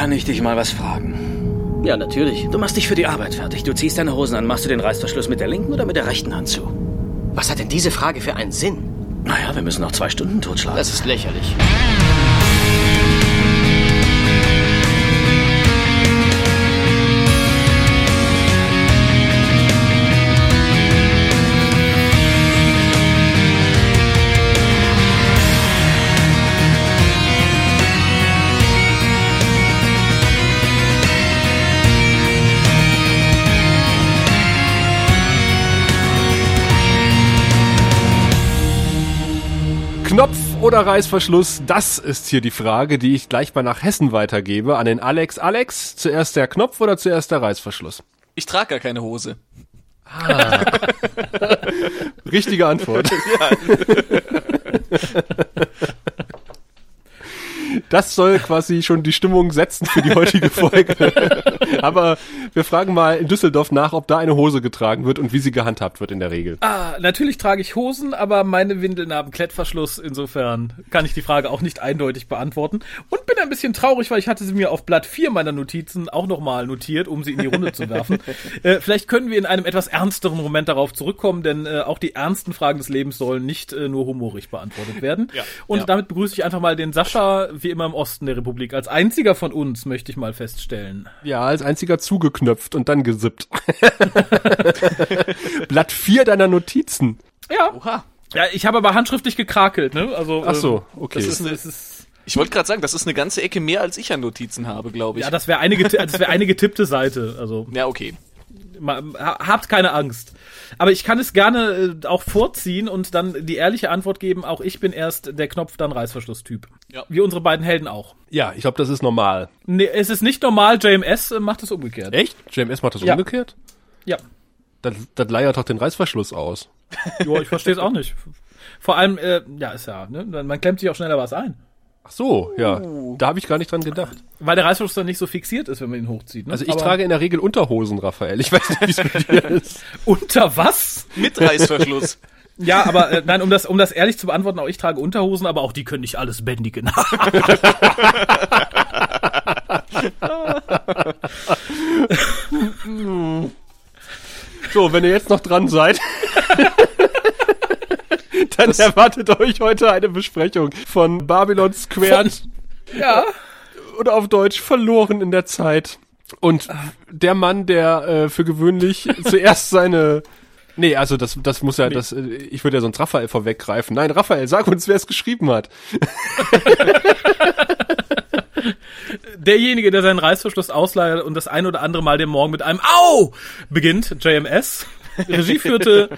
Kann ich dich mal was fragen? Ja, natürlich. Du machst dich für die Arbeit fertig. Du ziehst deine Hosen an. Machst du den Reißverschluss mit der linken oder mit der rechten Hand zu? Was hat denn diese Frage für einen Sinn? Naja, wir müssen noch zwei Stunden totschlagen. Das ist lächerlich. Knopf oder Reißverschluss? Das ist hier die Frage, die ich gleich mal nach Hessen weitergebe an den Alex. Alex, zuerst der Knopf oder zuerst der Reißverschluss? Ich trage gar keine Hose. Richtige Antwort. Das soll quasi schon die Stimmung setzen für die heutige Folge. Aber wir fragen mal in Düsseldorf nach, ob da eine Hose getragen wird und wie sie gehandhabt wird in der Regel. Ah, natürlich trage ich Hosen, aber meine Windeln haben Klettverschluss. Insofern kann ich die Frage auch nicht eindeutig beantworten. Und bin ein bisschen traurig, weil ich hatte sie mir auf Blatt 4 meiner Notizen auch nochmal notiert, um sie in die Runde zu werfen. Äh, vielleicht können wir in einem etwas ernsteren Moment darauf zurückkommen, denn äh, auch die ernsten Fragen des Lebens sollen nicht äh, nur humorisch beantwortet werden. Ja. Und Ja. damit begrüße ich einfach mal den Sascha, wie immer im Osten der Republik. Als einziger von uns, möchte ich mal feststellen. Ja, als einziger zugeknöpft und dann gesippt. Blatt 4 deiner Notizen. Ja. Oha. Ja, ich habe aber handschriftlich gekrakelt, ne? Also, Ach so, ähm, okay. Das ist, das ist, Ich wollte gerade sagen, das ist eine ganze Ecke mehr, als ich an Notizen habe, glaube ich. ja, das wäre eine, geti- das wäre eine getippte Seite. Also, ja, okay. Habt keine Angst. Aber ich kann es gerne äh, auch vorziehen und dann die ehrliche Antwort geben, auch ich bin erst der Knopf, dann Reißverschluss-Typ. Ja. Wie unsere beiden Helden auch. Ja, ich glaube, das ist normal. Nee, es ist nicht normal, JMS äh, macht es umgekehrt. Echt? JMS macht das Ja. umgekehrt? Ja. Das, das leiert doch den Reißverschluss aus. Jo, ich verstehe es auch nicht. Vor allem, äh, ja, ist ja, ne? Man klemmt sich auch schneller was ein. Ach so, ja. Da habe ich gar nicht dran gedacht. Weil der Reißverschluss dann nicht so fixiert ist, wenn man ihn hochzieht. Ne? Also ich Aber trage in der Regel Unterhosen, Raphael. Ich weiß nicht, wie es bei dir ist. Unter was? Mit Reißverschluss. Ja, aber äh, nein, um das, um das ehrlich zu beantworten, auch ich trage Unterhosen, aber auch die können nicht alles bändigen. So, wenn ihr jetzt noch dran seid, dann erwartet euch heute eine Besprechung von Babylon Square ja. oder auf Deutsch verloren in der Zeit. Und der Mann, der äh, für gewöhnlich zuerst seine Nee, also das, das muss ja, das, äh, ich würde ja sonst Raphael vorweggreifen. Nein, Raphael, sag uns, wer es geschrieben hat. Derjenige, der seinen Reißverschluss ausleiert und das ein oder andere Mal den Morgen mit einem Au beginnt, JMS. Regie führte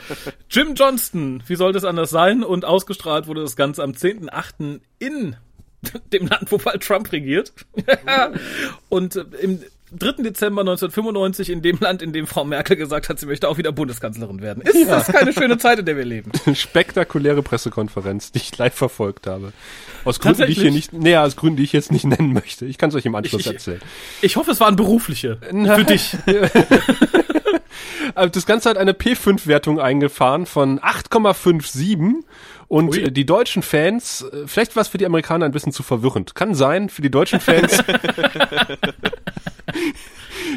Jim Johnston. Wie sollte es anders sein? Und ausgestrahlt wurde das Ganze am 10.8. in dem Land, wo bald Trump regiert. und äh, im 3. Dezember 1995 in dem Land, in dem Frau Merkel gesagt hat, sie möchte auch wieder Bundeskanzlerin werden. Ist das keine schöne Zeit, in der wir leben? Spektakuläre Pressekonferenz, die ich live verfolgt habe. Aus Gründen, die ich hier nicht, nee, aus Gründen, die ich jetzt nicht nennen möchte. Ich kann es euch im Anschluss Ich- ich- erzählen. Ich hoffe, es waren berufliche. Für dich. Also Das Ganze hat eine P5-Wertung eingefahren von 8,57 und Ui. äh, die deutschen Fans, äh, vielleicht war es für die Amerikaner ein bisschen zu verwirrend. Kann sein, für die deutschen Fans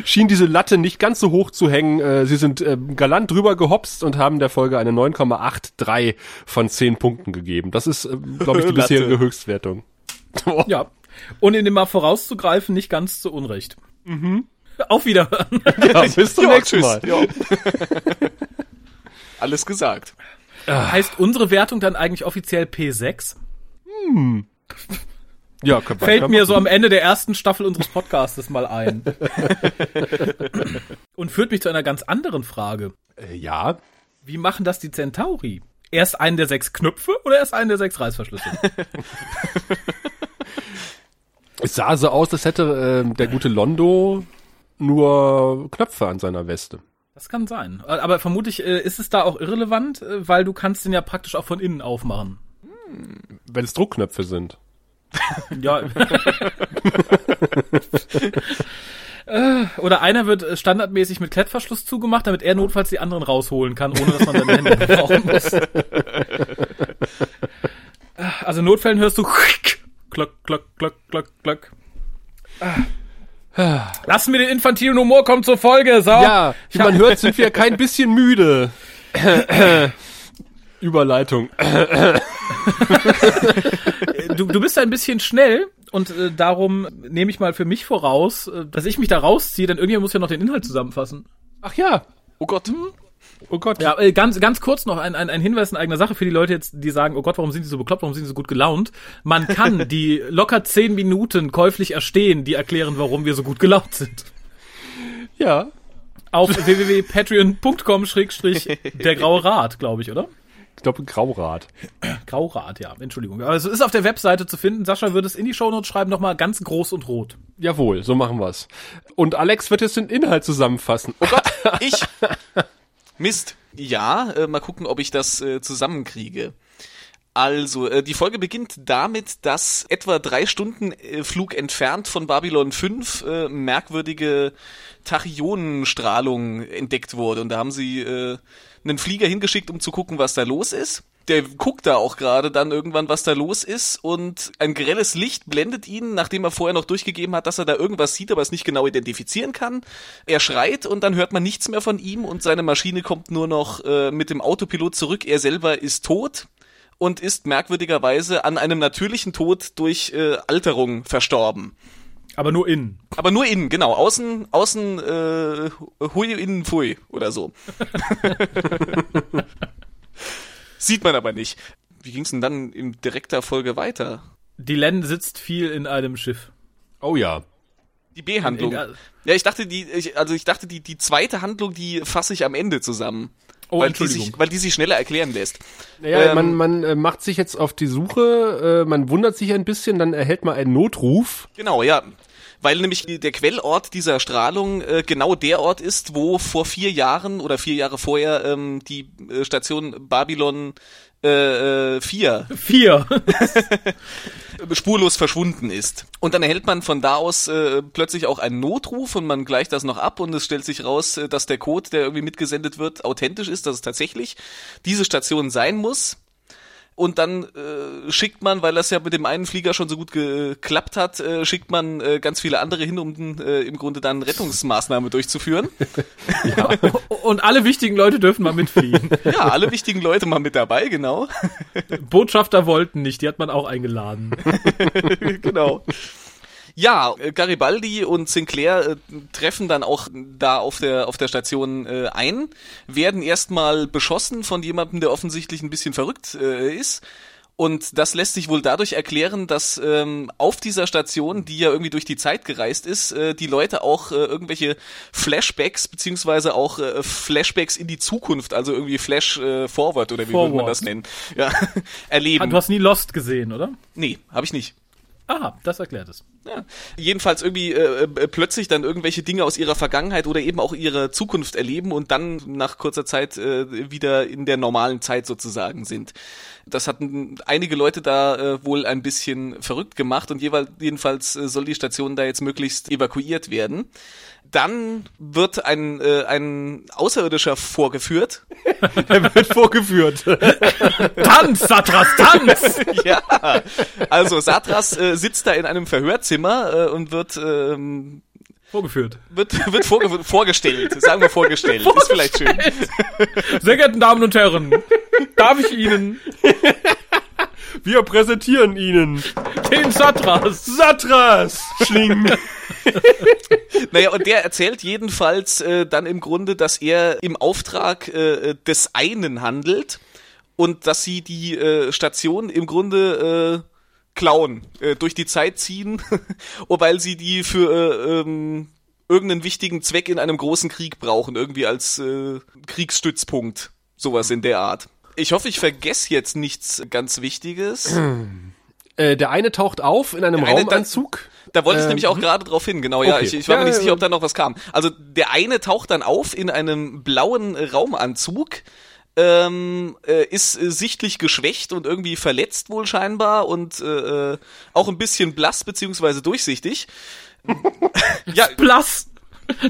schien diese Latte nicht ganz so hoch zu hängen. Äh, Sie sind äh, galant drüber gehopst und haben der Folge eine 9,83 von 10 Punkten gegeben. Das ist, äh, glaube ich, die bisherige Höchstwertung. Ja. Und in dem mal vorauszugreifen, nicht ganz zu Unrecht. Mhm. Auf Wiederhören. Ja, bis zum Ja, nächsten. Mal. Ja. Alles gesagt. Heißt unsere Wertung dann eigentlich offiziell P6? Ja, kann, Fällt kann mir man- so am Ende der ersten Staffel unseres Podcastes mal ein. Und führt mich zu einer ganz anderen Frage. Äh, Ja, Wie machen das die Centauri? Erst einen der sechs Knöpfe oder erst einen der sechs Reißverschlüsse? Es sah so aus, als hätte ähm, der gute Londo nur Knöpfe an seiner Weste. Das kann sein. Aber vermutlich äh, ist es da auch irrelevant, äh, weil du kannst den ja praktisch auch von innen aufmachen. Wenn es Druckknöpfe sind. Ja. Äh, Oder einer wird standardmäßig mit Klettverschluss zugemacht, damit er notfalls die anderen rausholen kann, ohne dass man seine Hände gebrauchen muss. Also in Notfällen hörst du klock, klock, klock, klock, klock. Lass mir den infantilen Humor, kommt zur Folge. So. Ja, wie man hört, sind wir kein bisschen müde. Überleitung. du, du bist ein bisschen schnell und äh, darum nehme ich mal für mich voraus, äh, dass ich mich da rausziehe, denn irgendjemand muss ja noch den Inhalt zusammenfassen. Ach ja. Oh Gott. Oh Gott. Ja, äh, ganz, ganz kurz noch ein, ein, ein Hinweis in eigener Sache für die Leute jetzt, die sagen, oh Gott, warum sind die so bekloppt, warum sind die so gut gelaunt? Man kann die locker zehn Minuten käuflich erstehen, die erklären, warum wir so gut gelaunt sind. Ja. Auf www.patreon.com schrägstrich der graue Rat, glaube ich, oder? Ich glaube, Graurad. Graurat, ja, Entschuldigung. Aber es ist auf der Webseite zu finden. Sascha wird es in die Shownotes schreiben, nochmal ganz groß und rot. Jawohl, so machen wir's. Und Alex wird jetzt den Inhalt zusammenfassen. Oh Gott, ich. Mist. Ja, äh, mal gucken, ob ich das äh, zusammenkriege. Also, äh, die Folge beginnt damit, dass etwa drei Stunden äh, Flug entfernt von Babylon 5 äh, merkwürdige Tachyonenstrahlung entdeckt wurde. Und da haben sie äh, einen Flieger hingeschickt, um zu gucken, was da los ist. Der guckt da auch gerade dann irgendwann, was da los ist und ein grelles Licht blendet ihn, nachdem er vorher noch durchgegeben hat, dass er da irgendwas sieht, aber es nicht genau identifizieren kann. Er schreit und dann hört man nichts mehr von ihm und seine Maschine kommt nur noch äh, mit dem Autopilot zurück. Er selber ist tot und ist merkwürdigerweise an einem natürlichen Tod durch äh, Alterung verstorben. Aber nur innen. Aber nur innen, genau. Außen, außen, äh, hui, innen, pfui oder so. Sieht man aber nicht. Wie ging's denn dann in direkter Folge weiter? Die Len sitzt viel in einem Schiff. Oh ja. Die B-Handlung. Ja, ich dachte, die, ich, also ich dachte, die, die zweite Handlung, die fasse ich am Ende zusammen. Oh, weil, die Entschuldigung. sich, weil die sich schneller erklären lässt. Naja, Ähm, man, man äh, macht sich jetzt auf die Suche, äh, man wundert sich ein bisschen, dann erhält man einen Notruf. Genau, ja. Weil nämlich der Quellort dieser Strahlung äh, genau der Ort ist, wo vor vier Jahren oder vier Jahre vorher ähm, die äh, Station Babylon äh, äh, 4 Vier. spurlos verschwunden ist. Und dann erhält man von da aus äh, plötzlich auch einen Notruf und man gleicht das noch ab und es stellt sich raus, äh, dass der Code, der irgendwie mitgesendet wird, authentisch ist, dass es tatsächlich diese Station sein muss. Und dann äh, schickt man, weil das ja mit dem einen Flieger schon so gut geklappt hat, äh, schickt man äh, ganz viele andere hin, um äh, im Grunde dann Rettungsmaßnahme durchzuführen. Und alle wichtigen Leute dürfen mal mitfliegen. Ja, alle wichtigen Leute mal mit dabei, genau. Botschafter wollten nicht, die hat man auch eingeladen. genau. Ja, äh, Garibaldi und Sinclair äh, treffen dann auch da auf der auf der Station äh, ein, werden erstmal beschossen von jemandem, der offensichtlich ein bisschen verrückt äh, ist. Und das lässt sich wohl dadurch erklären, dass ähm, auf dieser Station, die ja irgendwie durch die Zeit gereist ist, äh, die Leute auch äh, irgendwelche Flashbacks beziehungsweise auch äh, Flashbacks in die Zukunft, also irgendwie Flash äh, Forward oder wie würde man Forward. das nennen, ja, erleben. Du hast nie Lost gesehen, oder? nee, habe ich nicht. Aha, das erklärt es. Ja. Jedenfalls irgendwie äh, äh, plötzlich dann irgendwelche Dinge aus ihrer Vergangenheit oder eben auch ihrer Zukunft erleben und dann nach kurzer Zeit äh, wieder in der normalen Zeit sozusagen sind. Das hatten einige Leute da äh, wohl ein bisschen verrückt gemacht und jeweils, jedenfalls äh, soll die Station da jetzt möglichst evakuiert werden. Dann wird ein, äh, ein Außerirdischer vorgeführt. Er wird vorgeführt. Tanz, Satras, Tanz! ja, also Satras äh, sitzt da in einem Verhörzimmer äh, und wird ähm, Vorgeführt. wird, wird vorge vorgestellt, sagen wir vorgestellt, ist vielleicht schön. Sehr geehrten Damen und Herren, darf ich Ihnen Wir präsentieren Ihnen den Satras? Satras. Schling. Naja, und der erzählt jedenfalls äh, dann im Grunde, dass er im Auftrag äh, des einen handelt und dass sie die äh, Station im Grunde äh, klauen, äh, durch die Zeit ziehen, weil sie die für äh, ähm, irgendeinen wichtigen Zweck in einem großen Krieg brauchen, irgendwie als äh, Kriegsstützpunkt, sowas in der Art. Ich hoffe, ich vergesse jetzt nichts ganz Wichtiges. Äh, der eine taucht auf in einem eine- Raumanzug. Da wollte ich Ähm, nämlich auch gerade drauf hin, genau, ja. Okay. Ich, ich war Ja, mir nicht ja, sicher, ja. ob da noch was kam. Also der eine taucht dann auf in einem blauen Raumanzug, ähm, äh, ist äh, sichtlich geschwächt und irgendwie verletzt wohl scheinbar und äh, äh, auch ein bisschen blass beziehungsweise durchsichtig. ja, Blass!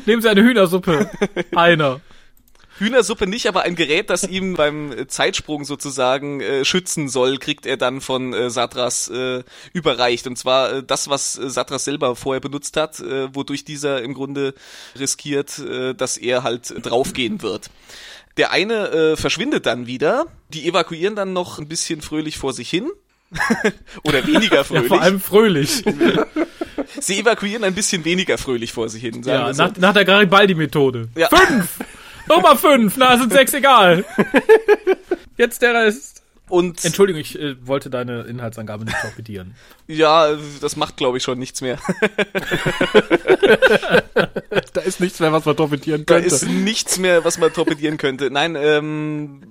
Nehmen Sie eine Hühnersuppe. Einer. Hühnersuppe nicht, aber ein Gerät, das ihm beim Zeitsprung sozusagen äh, schützen soll, kriegt er dann von äh, Satras äh, überreicht. Und zwar äh, das, was äh, Satras selber vorher benutzt hat, äh, wodurch dieser im Grunde riskiert, äh, dass er halt draufgehen wird. Der eine äh, verschwindet dann wieder, die evakuieren dann noch ein bisschen fröhlich vor sich hin. Oder weniger fröhlich. Vor allem fröhlich. Sie evakuieren ein bisschen weniger fröhlich vor sich hin. ja, so. nach, nach der Garibaldi-Methode. Ja. Fünf! Nummer fünf! Na, sind sechs egal. Jetzt der Rest. Und Entschuldigung, ich äh, wollte deine Inhaltsangabe nicht torpedieren. ja, das macht glaube ich schon nichts mehr. Da ist nichts mehr, was man torpedieren Da könnte. ist nichts mehr, was man torpedieren könnte. Nein, ähm,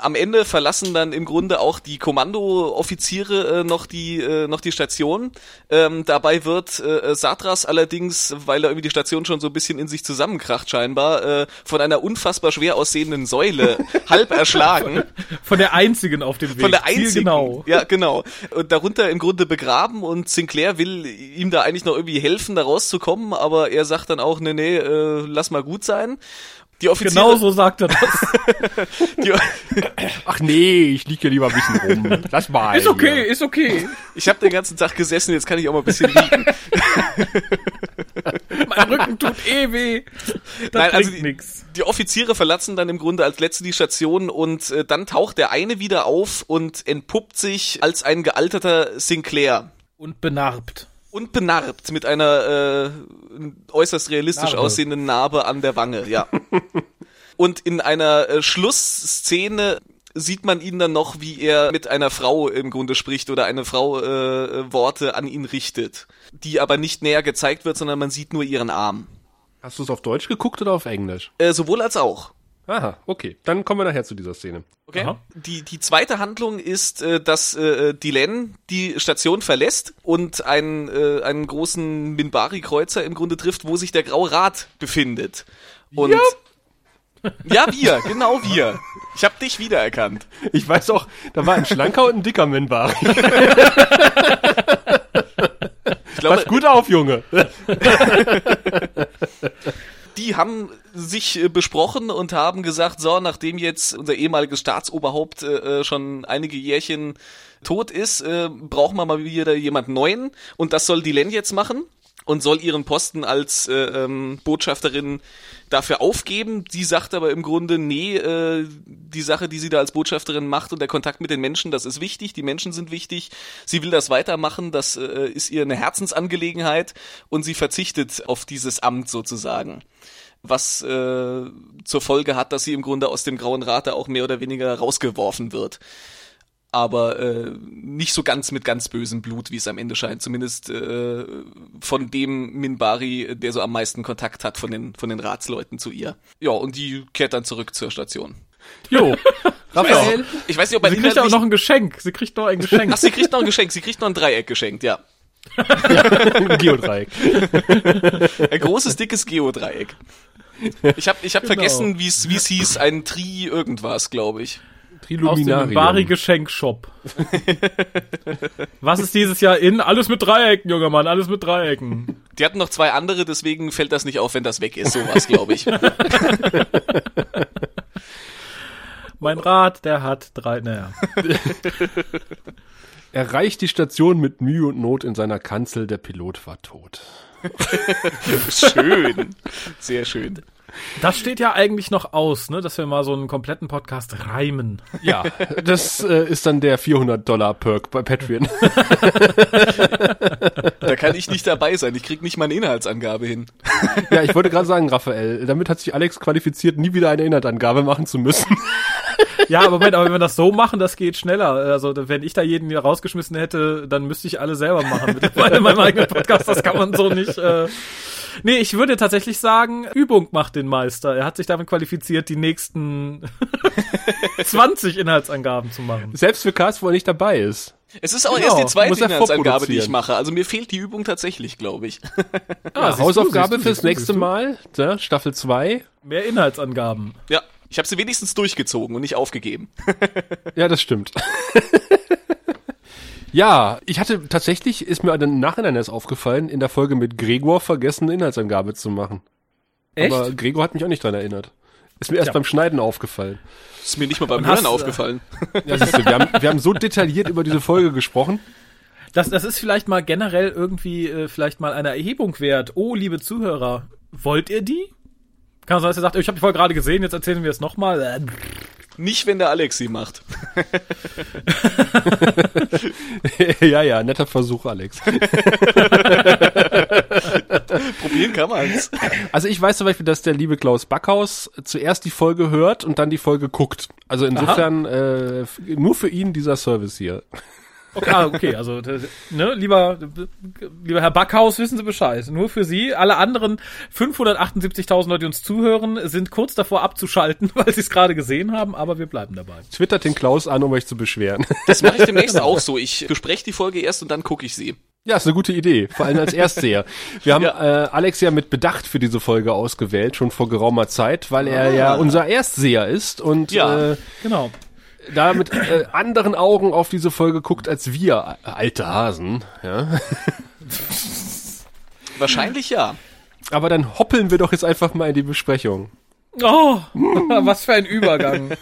am Ende verlassen dann im Grunde auch die Kommandooffiziere äh, noch die äh, noch die Station. Ähm, dabei wird äh, Satras allerdings, weil er irgendwie die Station schon so ein bisschen in sich zusammenkracht scheinbar, äh, von einer unfassbar schwer aussehenden Säule halb erschlagen. Von der einzigen auf dem Weg. Von der einzigen. Genau. Ja, genau. Und darunter im Grunde begraben und Sinclair will ihm da eigentlich noch irgendwie helfen, da rauszukommen, aber er sagt dann auch, nee, nee, äh, lass mal gut sein. Die Offiziere, Genau so sagt er das. die, Ach nee, ich lieg hier lieber ein bisschen rum. Lass mal. Ist okay, hier. ist okay. ich habe den ganzen Tag gesessen, jetzt kann ich auch mal ein bisschen liegen. Mein Rücken tut eh weh. Das Nein, also die- nix. Die Offiziere verlassen dann im Grunde als letzte die Station und äh, dann taucht der eine wieder auf und entpuppt sich als ein gealterter Sinclair. Und benarbt. Und benarbt mit einer äh, äußerst realistisch Narbe. aussehenden Narbe an der Wange, ja. und in einer äh, Schlussszene sieht man ihn dann noch, wie er mit einer Frau im Grunde spricht oder eine Frau äh, Worte an ihn richtet, die aber nicht näher gezeigt wird, sondern man sieht nur ihren Arm. Hast du es auf Deutsch geguckt oder auf Englisch? Äh, sowohl als auch. Aha, okay. Dann kommen wir nachher zu dieser Szene. Okay. Aha. Die, die zweite Handlung ist, äh, dass äh, Dylan die Station verlässt und einen, äh, einen großen Minbari-Kreuzer im Grunde trifft, wo sich der Graue Rat befindet. Und ja. ja, wir, genau wir. Ich habe dich wiedererkannt. Ich weiß auch, da war ein schlanker und ein dicker Minbari. Ich glaube, Pass gut auf, Junge. die haben sich äh, besprochen und haben gesagt, so, nachdem jetzt unser ehemaliges Staatsoberhaupt äh, äh, schon einige Jährchen tot ist, äh, brauchen wir mal wieder jemand Neuen. Und das soll Dylan jetzt machen und soll ihren Posten als äh, ähm, Botschafterin dafür aufgeben. Die sagt aber im Grunde, nee, äh, die Sache, die sie da als Botschafterin macht und der Kontakt mit den Menschen, das ist wichtig, die Menschen sind wichtig. Sie will das weitermachen, das äh, ist ihr eine Herzensangelegenheit und sie verzichtet auf dieses Amt sozusagen was äh, zur Folge hat, dass sie im Grunde aus dem Grauen Rat da auch mehr oder weniger rausgeworfen wird. Aber äh, nicht so ganz mit ganz bösem Blut, wie es am Ende scheint. Zumindest äh, von dem Minbari, der so am meisten Kontakt hat von den, von den Ratsleuten zu ihr. Ja, und die kehrt dann zurück zur Station. Jo. Raphael. Ich weiß nicht, ob man Sie kriegt auch noch ein Geschenk. Sie kriegt noch ein Geschenk. Ach, sie kriegt noch ein Geschenk. Sie kriegt noch ein Dreieck geschenkt, ja. Ein Geodreieck. Ein großes, dickes Geodreieck. Ich habe ich hab Genau. vergessen, wie es wie es hieß. Ein Tri irgendwas, glaube ich. Aus dem. Bari-Geschenkshop. Was ist dieses Jahr in? Alles mit Dreiecken, junger Mann, alles mit Dreiecken. Die hatten noch zwei andere, deswegen fällt das nicht auf, wenn das weg ist. Sowas, glaube ich. Mein Rad, der hat drei, naja. Erreicht die Station mit Mühe und Not in seiner Kanzel, der Pilot war tot. Schön. Sehr schön. Das steht ja eigentlich noch aus, ne, dass wir mal so einen kompletten Podcast reimen. Ja, das äh, ist dann der 400 Dollar Perk bei Patreon. Da kann ich nicht dabei sein. Ich krieg nicht meine Inhaltsangabe hin. ja, ich wollte gerade sagen, Raphael, damit hat sich Alex qualifiziert, nie wieder eine Inhaltsangabe machen zu müssen. Ja, aber Moment, aber wenn wir das so machen, das geht schneller. Also wenn ich da jeden hier rausgeschmissen hätte, dann müsste ich alle selber machen. Mittlerweile in meinem eigenen Podcast, das kann man so nicht. Äh Nee, ich würde tatsächlich sagen, Übung macht den Meister. Er hat sich damit qualifiziert, die nächsten 20 Inhaltsangaben zu machen. Selbst für Cast, wo er nicht dabei ist. Es ist auch Genau, erst die zweite Inhaltsangabe, die ich mache. Also mir fehlt die Übung tatsächlich, glaube ich. Ah, Ja, du, Hausaufgabe du, fürs du, nächste du. Mal, ja, Staffel 2. Mehr Inhaltsangaben. Ja. Ich habe sie wenigstens durchgezogen und nicht aufgegeben. Ja, das stimmt. ja, ich hatte tatsächlich, ist mir dann im Nachhinein erst aufgefallen, in der Folge mit Gregor vergessen, eine Inhaltsangabe zu machen. Echt? Aber Gregor hat mich auch nicht dran erinnert. Ist mir erst Ja. beim Schneiden aufgefallen. Ist mir nicht mal beim Hören hast, äh, aufgefallen. Ja, siehst du, wir haben, wir haben so detailliert über diese Folge gesprochen. Das, das ist vielleicht mal generell irgendwie äh, vielleicht mal eine Erhebung wert. Oh, liebe Zuhörer, wollt ihr die? Kann sein, dass ihr sagt, ich habe die Folge gerade gesehen, jetzt erzählen wir es nochmal. Nicht, wenn der Alex sie macht. ja, ja, netter Versuch, Alex. Probieren kann man's. Also ich weiß zum Beispiel, dass der liebe Klaus Backhaus zuerst die Folge hört und dann die Folge guckt. Also insofern äh, nur für ihn dieser Service hier. Okay, ah, okay, also d- ne, lieber lieber Herr Backhaus, wissen Sie Bescheid. Nur für Sie. Alle anderen 578.000 Leute, die uns zuhören, sind kurz davor abzuschalten, weil sie es gerade gesehen haben, aber wir bleiben dabei. Twittert den Klaus an, um euch zu beschweren. Das mache ich demnächst auch so. Ich bespreche die Folge erst und dann gucke ich sie. Ja, ist eine gute Idee, vor allem als Erstseher. Wir haben Ja. äh, Alex ja mit Bedacht für diese Folge ausgewählt, schon vor geraumer Zeit, weil er ja unser Erstseher ist und Ja. äh, Genau. Da mit äh, anderen Augen auf diese Folge guckt als wir, alte Hasen. Ja. Wahrscheinlich ja. Aber dann hoppeln wir doch jetzt einfach mal in die Besprechung. Oh, was für ein Übergang.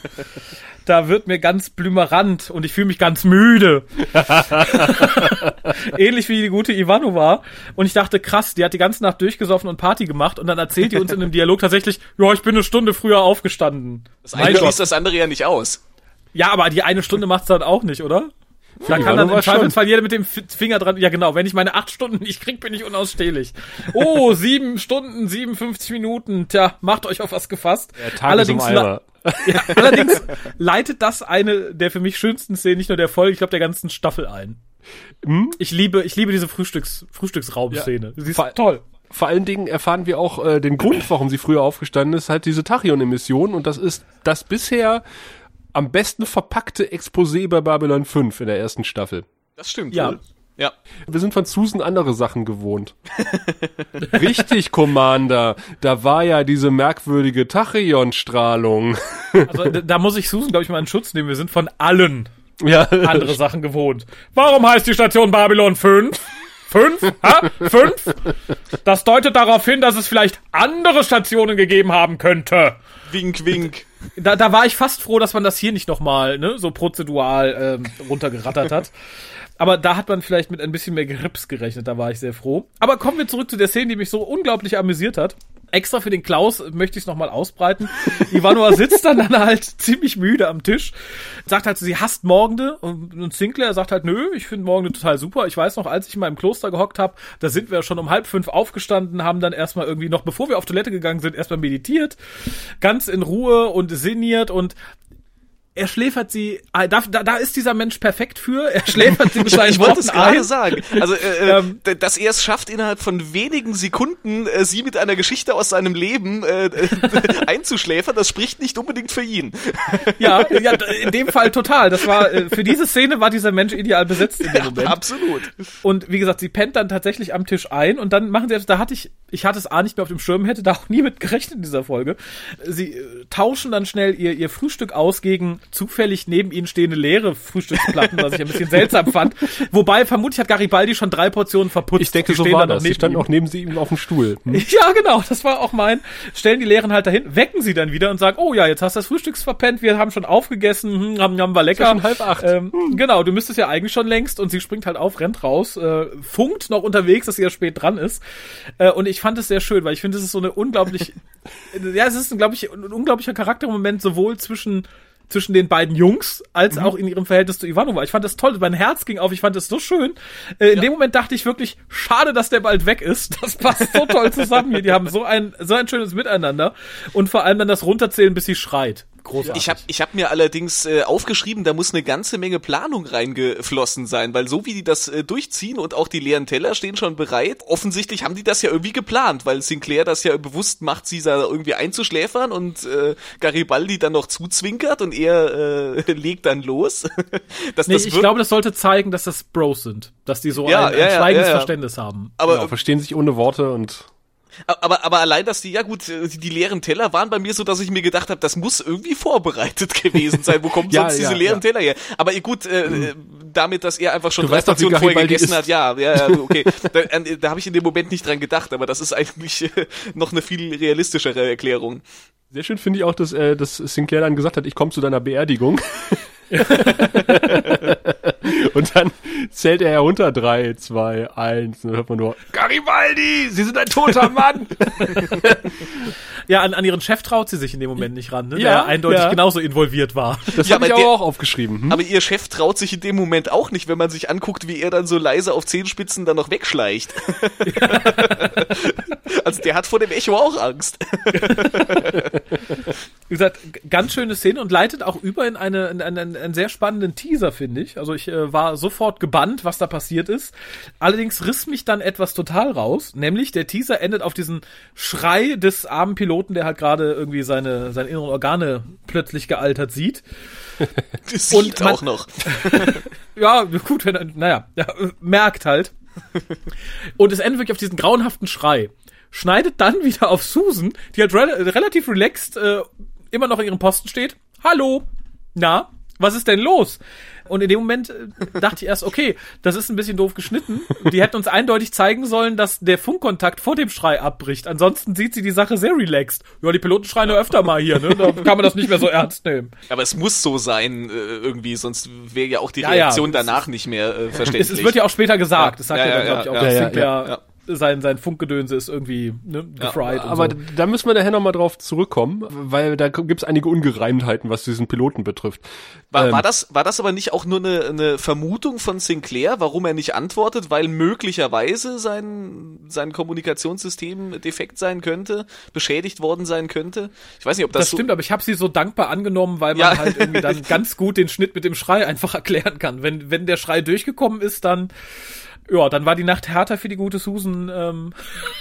Da wird mir ganz blümerant und ich fühle mich ganz müde. Ähnlich wie die gute Ivanova. Und ich dachte, krass, die hat die ganze Nacht durchgesoffen und Party gemacht und dann erzählt die uns in einem Dialog tatsächlich, ja, ich bin eine Stunde früher aufgestanden. Das eine schließt das andere ja nicht aus. Ja, aber die eine Stunde macht's dann auch nicht, oder? Da kann dann im. Zweifelsfall jeder mit dem Finger dran. Ja, genau. Wenn ich meine acht Stunden nicht krieg, bin ich unausstehlich. Oh, sieben Stunden, 57 Minuten. Tja, macht euch auf was gefasst. Der Tag ist um ja, allerdings leitet das eine der für mich schönsten Szenen, nicht nur der Folge, ich glaube der ganzen Staffel ein. Ich liebe, ich liebe diese Frühstücks, Frühstücksraum-Szene. Sie ist Vor- toll. Vor allen Dingen erfahren wir auch äh, den Grund, warum sie früher aufgestanden ist, halt diese Tachyon-Emission und das ist das bisher am besten verpackte Exposé bei Babylon 5 in der ersten Staffel. Das stimmt Ja. wohl. Ja. Wir sind von Susan andere Sachen gewohnt. Richtig, Commander. Da war ja diese merkwürdige Tachyon-Strahlung. Also da muss ich Susan, glaube ich, mal in Schutz nehmen. Wir sind von allen ja, andere Sachen gewohnt. Warum heißt die Station Babylon 5? Fünf? Ha? Fünf? Das deutet darauf hin, dass es vielleicht andere Stationen gegeben haben könnte. Wink, wink. Da, da war ich fast froh, dass man das hier nicht nochmal ne, so prozedural ähm, runtergerattert hat. Aber da hat man vielleicht mit ein bisschen mehr Grips gerechnet, da war ich sehr froh. Aber kommen wir zurück zu der Szene, die mich so unglaublich amüsiert hat. Extra für den Klaus möchte ich es nochmal ausbreiten. Ivanova sitzt dann, dann halt ziemlich müde am Tisch, sagt halt, sie hasst Morgende und, Sinclair sagt halt, nö, ich finde Morgende total super. Ich weiß noch, als ich mal im Kloster gehockt habe, da sind wir schon um halb fünf aufgestanden, haben dann erstmal irgendwie noch, bevor wir auf Toilette gegangen sind, erstmal meditiert, ganz in Ruhe und sinniert und er schläfert sie, ah, da, da, da ist dieser Mensch perfekt für, er schläfert sie mit seinen Ich wollte es gerade ein. sagen. Also, äh, äh, Ähm. dass er es schafft, innerhalb von wenigen Sekunden äh, sie mit einer Geschichte aus seinem Leben äh, einzuschläfern, das spricht nicht unbedingt für ihn. Ja, ja, in dem Fall total. Das war, äh, für diese Szene war dieser Mensch ideal besetzt in dem Moment. Absolut. Und wie gesagt, sie pennt dann tatsächlich am Tisch ein und dann machen sie etwas, da hatte ich, ich hatte es A nicht mehr auf dem Schirm, hätte da auch nie mit gerechnet in dieser Folge. Sie äh, tauschen dann schnell ihr, ihr Frühstück aus gegen zufällig neben ihnen stehende leere Frühstücksplatten, was ich ein bisschen seltsam fand. Wobei, vermutlich hat Garibaldi schon drei Portionen verputzt. ich denke, Die so war das. Sie standen ihm. auch neben sie ihm auf dem Stuhl. Hm? Ja, genau, das war auch mein. Stellen die Lehren halt dahin, wecken sie dann wieder und sagen, oh ja, jetzt hast du das Frühstücks verpennt, wir haben schon aufgegessen, hm, haben, haben wir lecker. schon halb acht. Ähm, Genau, du müsstest ja eigentlich schon längst und sie springt halt auf, rennt raus, äh, funkt noch unterwegs, dass sie ja spät dran ist. Äh, und ich fand es sehr schön, weil ich finde, es ist so eine unglaublich, ja, es ist, glaube ich, ein unglaublicher Charaktermoment sowohl zwischen zwischen den beiden Jungs, als auch in ihrem Verhältnis zu Ivanova. Ich fand das toll, mein Herz ging auf, ich fand das so schön. Äh, in dem Moment dachte ich wirklich, schade, dass der bald weg ist. Das passt so toll zusammen hier. Die haben so ein, so ein schönes Miteinander. Und vor allem dann das Runterzählen, bis sie schreit. Großartig. Ich habe ich hab mir allerdings äh, aufgeschrieben, da muss eine ganze Menge Planung reingeflossen sein, weil so wie die das äh, durchziehen und auch die leeren Teller stehen schon bereit, offensichtlich haben die das ja irgendwie geplant, weil Sinclair das ja bewusst macht, sie da irgendwie einzuschläfern und äh, Garibaldi dann noch zuzwinkert und er äh, legt dann los. das, Nee, das ich glaube, das sollte zeigen, dass das Bros sind. Dass die so Ja, ein, ein ja, ja, schweigendes ja, ja. Verständnis haben. aber Genau, verstehen sich ohne Worte und Aber, aber allein, dass die, ja gut, äh, die, die leeren Teller waren bei mir so, dass ich mir gedacht habe, das muss irgendwie vorbereitet gewesen sein. Wo kommen Ja, sonst ja, diese leeren ja. Teller her? Aber gut, äh, äh, damit, dass er einfach schon Du drei weißt doch, wie Stationen vorher gegessen ist. hat, ja, ja, okay. da an- da habe ich in dem Moment nicht dran gedacht, aber das ist eigentlich äh, noch eine viel realistischere Erklärung. Sehr schön finde ich auch, dass, äh, dass Sinclair dann gesagt hat, ich komme zu deiner Beerdigung. und dann zählt er herunter, drei, zwei, eins, und dann hört man nur, Garibaldi, Sie sind ein toter Mann! Ja, an, an ihren Chef traut sie sich in dem Moment nicht ran, ne? Ja, der eindeutig ja. genauso involviert war. Das Ja, habe ich aber der- auch aufgeschrieben. Hm? Aber ihr Chef traut sich in dem Moment auch nicht, wenn man sich anguckt, wie er dann so leise auf Zehenspitzen dann noch wegschleicht. also der hat vor dem Echo auch Angst. Wie gesagt, ganz schöne Szene und leitet auch über in, eine, in einen, einen sehr spannenden Teaser, finde ich. Also ich äh, war sofort gebannt, was da passiert ist. Allerdings riss mich dann etwas total raus, nämlich der Teaser endet auf diesen Schrei des armen Piloten, der halt gerade irgendwie seine, seine inneren Organe plötzlich gealtert sieht. Das sieht Und man- auch noch. Ja, gut, wenn er, naja, ja, äh, merkt halt. Und es endet wirklich auf diesen grauenhaften Schrei. Schneidet dann wieder auf Susan, die halt rel relativ relaxed äh, immer noch in ihrem Posten steht. Hallo, na, was ist denn los? Und in dem Moment äh, dachte ich erst, okay, das ist ein bisschen doof geschnitten. Die hätten uns eindeutig zeigen sollen, dass der Funkkontakt vor dem Schrei abbricht. Ansonsten sieht sie die Sache sehr relaxed. Ja, die Piloten schreien ja öfter mal hier, ne? Da kann man das nicht mehr so ernst nehmen. Aber es muss so sein äh, irgendwie, sonst wäre ja auch die Ja, ja. Reaktion danach nicht mehr äh, verständlich. Es, es wird ja auch später gesagt. Das sagt Ja, ja, ja, dann, glaube ich, ja, auch, ja, dass ja, Sinclair ja. Sein, sein Funkgedönse ist irgendwie ne, gefried und Aber so. da müssen wir nachher nochmal drauf zurückkommen, weil da gibt's einige Ungereimtheiten, was diesen Piloten betrifft. War, Ähm, war, das, war das aber nicht auch nur eine, eine Vermutung von Sinclair, warum er nicht antwortet, weil möglicherweise sein, sein Kommunikationssystem defekt sein könnte, beschädigt worden sein könnte? Ich weiß nicht, ob das, Das so, stimmt, aber ich habe sie so dankbar angenommen, weil man Ja. halt irgendwie dann ganz gut den Schnitt mit dem Schrei einfach erklären kann. Wenn, wenn der Schrei durchgekommen ist, dann ja, dann war die Nacht härter für die gute Susan, ähm,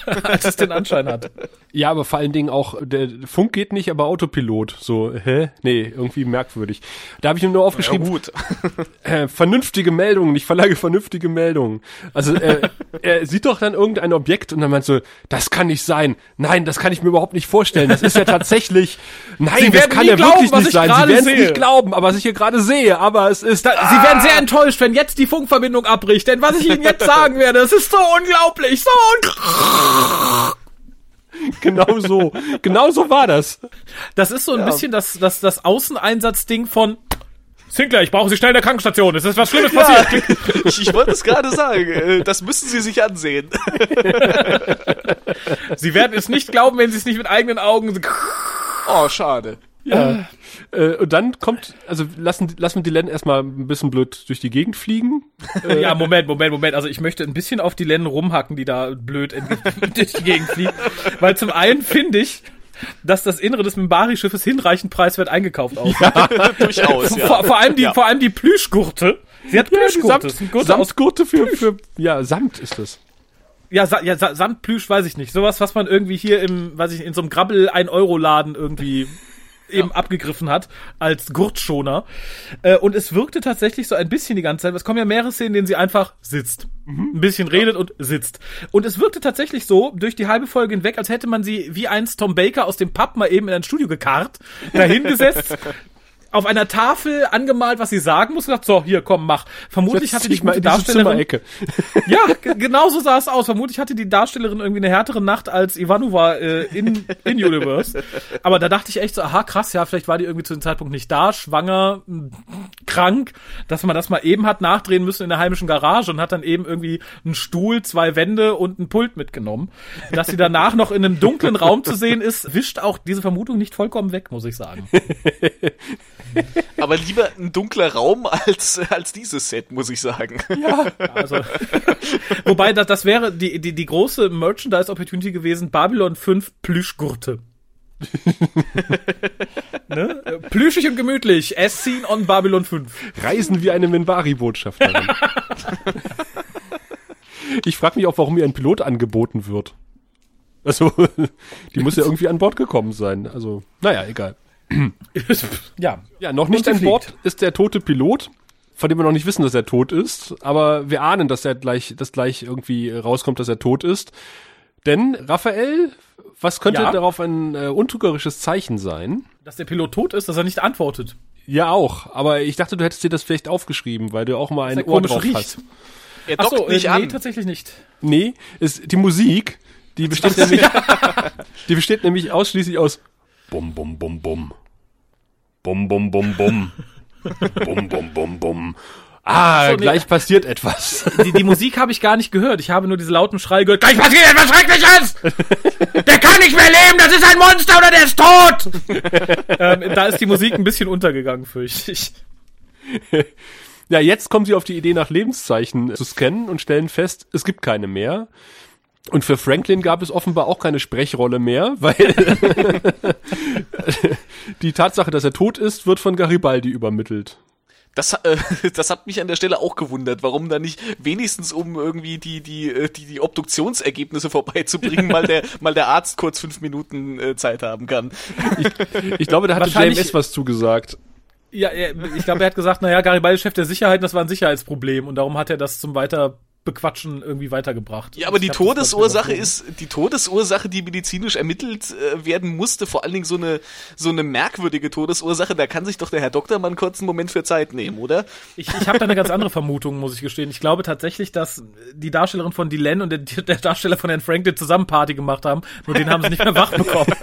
als es den Anschein hat. Ja, aber vor allen Dingen auch, der Funk geht nicht, aber Autopilot. So, hä? Nee, irgendwie merkwürdig. Da habe ich mir nur ja, aufgeschrieben, gut. äh, vernünftige Meldungen, ich verlage vernünftige Meldungen. Also äh, er sieht doch dann irgendein Objekt und dann meint so, das kann nicht sein. Nein, das kann ich mir überhaupt nicht vorstellen. Das ist ja tatsächlich, nein, Sie das kann ja glauben, wirklich was nicht ich sein. Sie werden es nicht glauben, aber was ich hier gerade sehe, aber es ist, Da, Sie werden sehr enttäuscht, wenn jetzt die Funkverbindung abbricht, denn was ich Ihnen jetzt sagen werde, das ist so unglaublich, so un genau so, genau so war das. Das ist so ein bisschen das, das, das Außeneinsatzding von Sinclair, ich brauche Sie schnell in der Krankenstation. Es ist was Schlimmes passiert. Ich, ich wollte es gerade sagen. äh, Das müssen Sie sich ansehen. Sie werden es nicht glauben, wenn Sie es nicht mit eigenen Augen. Oh, schade. Ja. Äh, und dann kommt, also lassen, lassen die Len erstmal ein bisschen blöd durch die Gegend fliegen. Ja, Moment, Moment, Moment. Also ich möchte ein bisschen auf die Len rumhacken, die da blöd in, durch die Gegend fliegen. Weil zum einen finde ich, dass das Innere des Mimbari-Schiffes hinreichend preiswert eingekauft aussieht. Durchaus, ja. vor, vor allem die, vor allem die Plüschgurte. Sie hat Plüschgurte. Das sind Gurte aus Samtgurte für, für, ja, Samt ist das. Ja, Sa ja Sa Samtplüsch weiß ich nicht. Sowas, was man irgendwie hier im, weiß ich, in so einem Grabbel 1 Euro Laden irgendwie eben abgegriffen hat als Gurtschoner. Äh, und es wirkte tatsächlich so ein bisschen die ganze Zeit. Es kommen ja mehrere Szenen, in denen sie einfach sitzt. Ein bisschen redet und sitzt. Und es wirkte tatsächlich so durch die halbe Folge hinweg, als hätte man sie wie einst Tom Baker aus dem Pub mal eben in ein Studio gekarrt, dahingesetzt, auf einer Tafel angemalt, was sie sagen muss, und gesagt, so, hier, komm, mach. Vermutlich hatte die gute Darstellerin ja, ge- genau so sah es aus. Vermutlich hatte die Darstellerin irgendwie eine härtere Nacht als Ivanova äh, in, in Universe. Aber da dachte ich echt so, aha, krass, ja, vielleicht war die irgendwie zu dem Zeitpunkt nicht da, schwanger, krank, dass man das mal eben hat nachdrehen müssen in der heimischen Garage und hat dann eben irgendwie einen Stuhl, zwei Wände und ein Pult mitgenommen. Dass sie danach noch in einem dunklen Raum zu sehen ist, wischt auch diese Vermutung nicht vollkommen weg, muss ich sagen. Aber lieber ein dunkler Raum als, als dieses Set, muss ich sagen. Also, wobei das, das wäre die, die, die große Merchandise-Opportunity gewesen, Babylon 5 Plüschgurte. ne? Plüschig und gemütlich, as seen on Babylon 5. Reisen wie eine Minbari-Botschafterin. ich frage mich auch, warum ihr ein Pilot angeboten wird. Also, die muss ja irgendwie an Bord gekommen sein. Also, naja, egal. Ja. Ja, noch nicht an Bord ist der tote Pilot, von dem wir noch nicht wissen, dass er tot ist. Aber wir ahnen, dass er gleich, dass gleich irgendwie rauskommt, dass er tot ist. Denn, Raphael, was könnte Ja? darauf ein äh, untrügerisches Zeichen sein? Dass der Pilot tot ist, dass er nicht antwortet. Ja, auch. Aber ich dachte, du hättest dir das vielleicht aufgeschrieben, weil du auch mal ein Ohr drauf riecht. hast. Er Ach so, äh, nicht nee, an. tatsächlich nicht. Nee, ist die Musik, die besteht nämlich, die besteht nämlich ausschließlich aus Bum, bum, bum, bum. Bum, bum, bum, bum. bum, bum, bum, bum. Ah, So, nee. gleich passiert etwas. Die, die Musik habe ich gar nicht gehört. Ich habe nur diese lauten Schrei gehört. Gleich passiert etwas Schreckliches! Der kann nicht mehr leben! Das ist ein Monster oder der ist tot! ähm, da ist die Musik ein bisschen untergegangen, fürchte ich. Ja, jetzt kommen sie auf die Idee, nach Lebenszeichen zu scannen und stellen fest, es gibt keine mehr. Und für Franklin gab es offenbar auch keine Sprechrolle mehr, weil die Tatsache, dass er tot ist, wird von Garibaldi übermittelt. Das, äh, das hat mich an der Stelle auch gewundert, warum da nicht wenigstens um irgendwie die die äh, die, die Obduktionsergebnisse vorbeizubringen, mal der mal der Arzt kurz fünf Minuten äh, Zeit haben kann. Ich glaube, da hatte JMS was zugesagt. Ja, ich glaube, er hat gesagt, naja, Garibaldi ist Chef der Sicherheit, das war ein Sicherheitsproblem und darum hat er das zum weiter Bequatschen irgendwie weitergebracht. Ja, aber die Ich war Todesursache ist die Todesursache, die medizinisch ermittelt äh, werden musste, vor allen Dingen so eine so eine merkwürdige Todesursache. Da kann sich doch der Herr Doktor mal einen kurzen Moment für Zeit nehmen, oder? Ich, ich habe da eine ganz andere Vermutung, muss ich gestehen. Ich glaube tatsächlich, dass die Darstellerin von Dylan und der, der Darsteller von Herrn Franklin zusammen Party gemacht haben, nur den haben sie nicht mehr wach bekommen.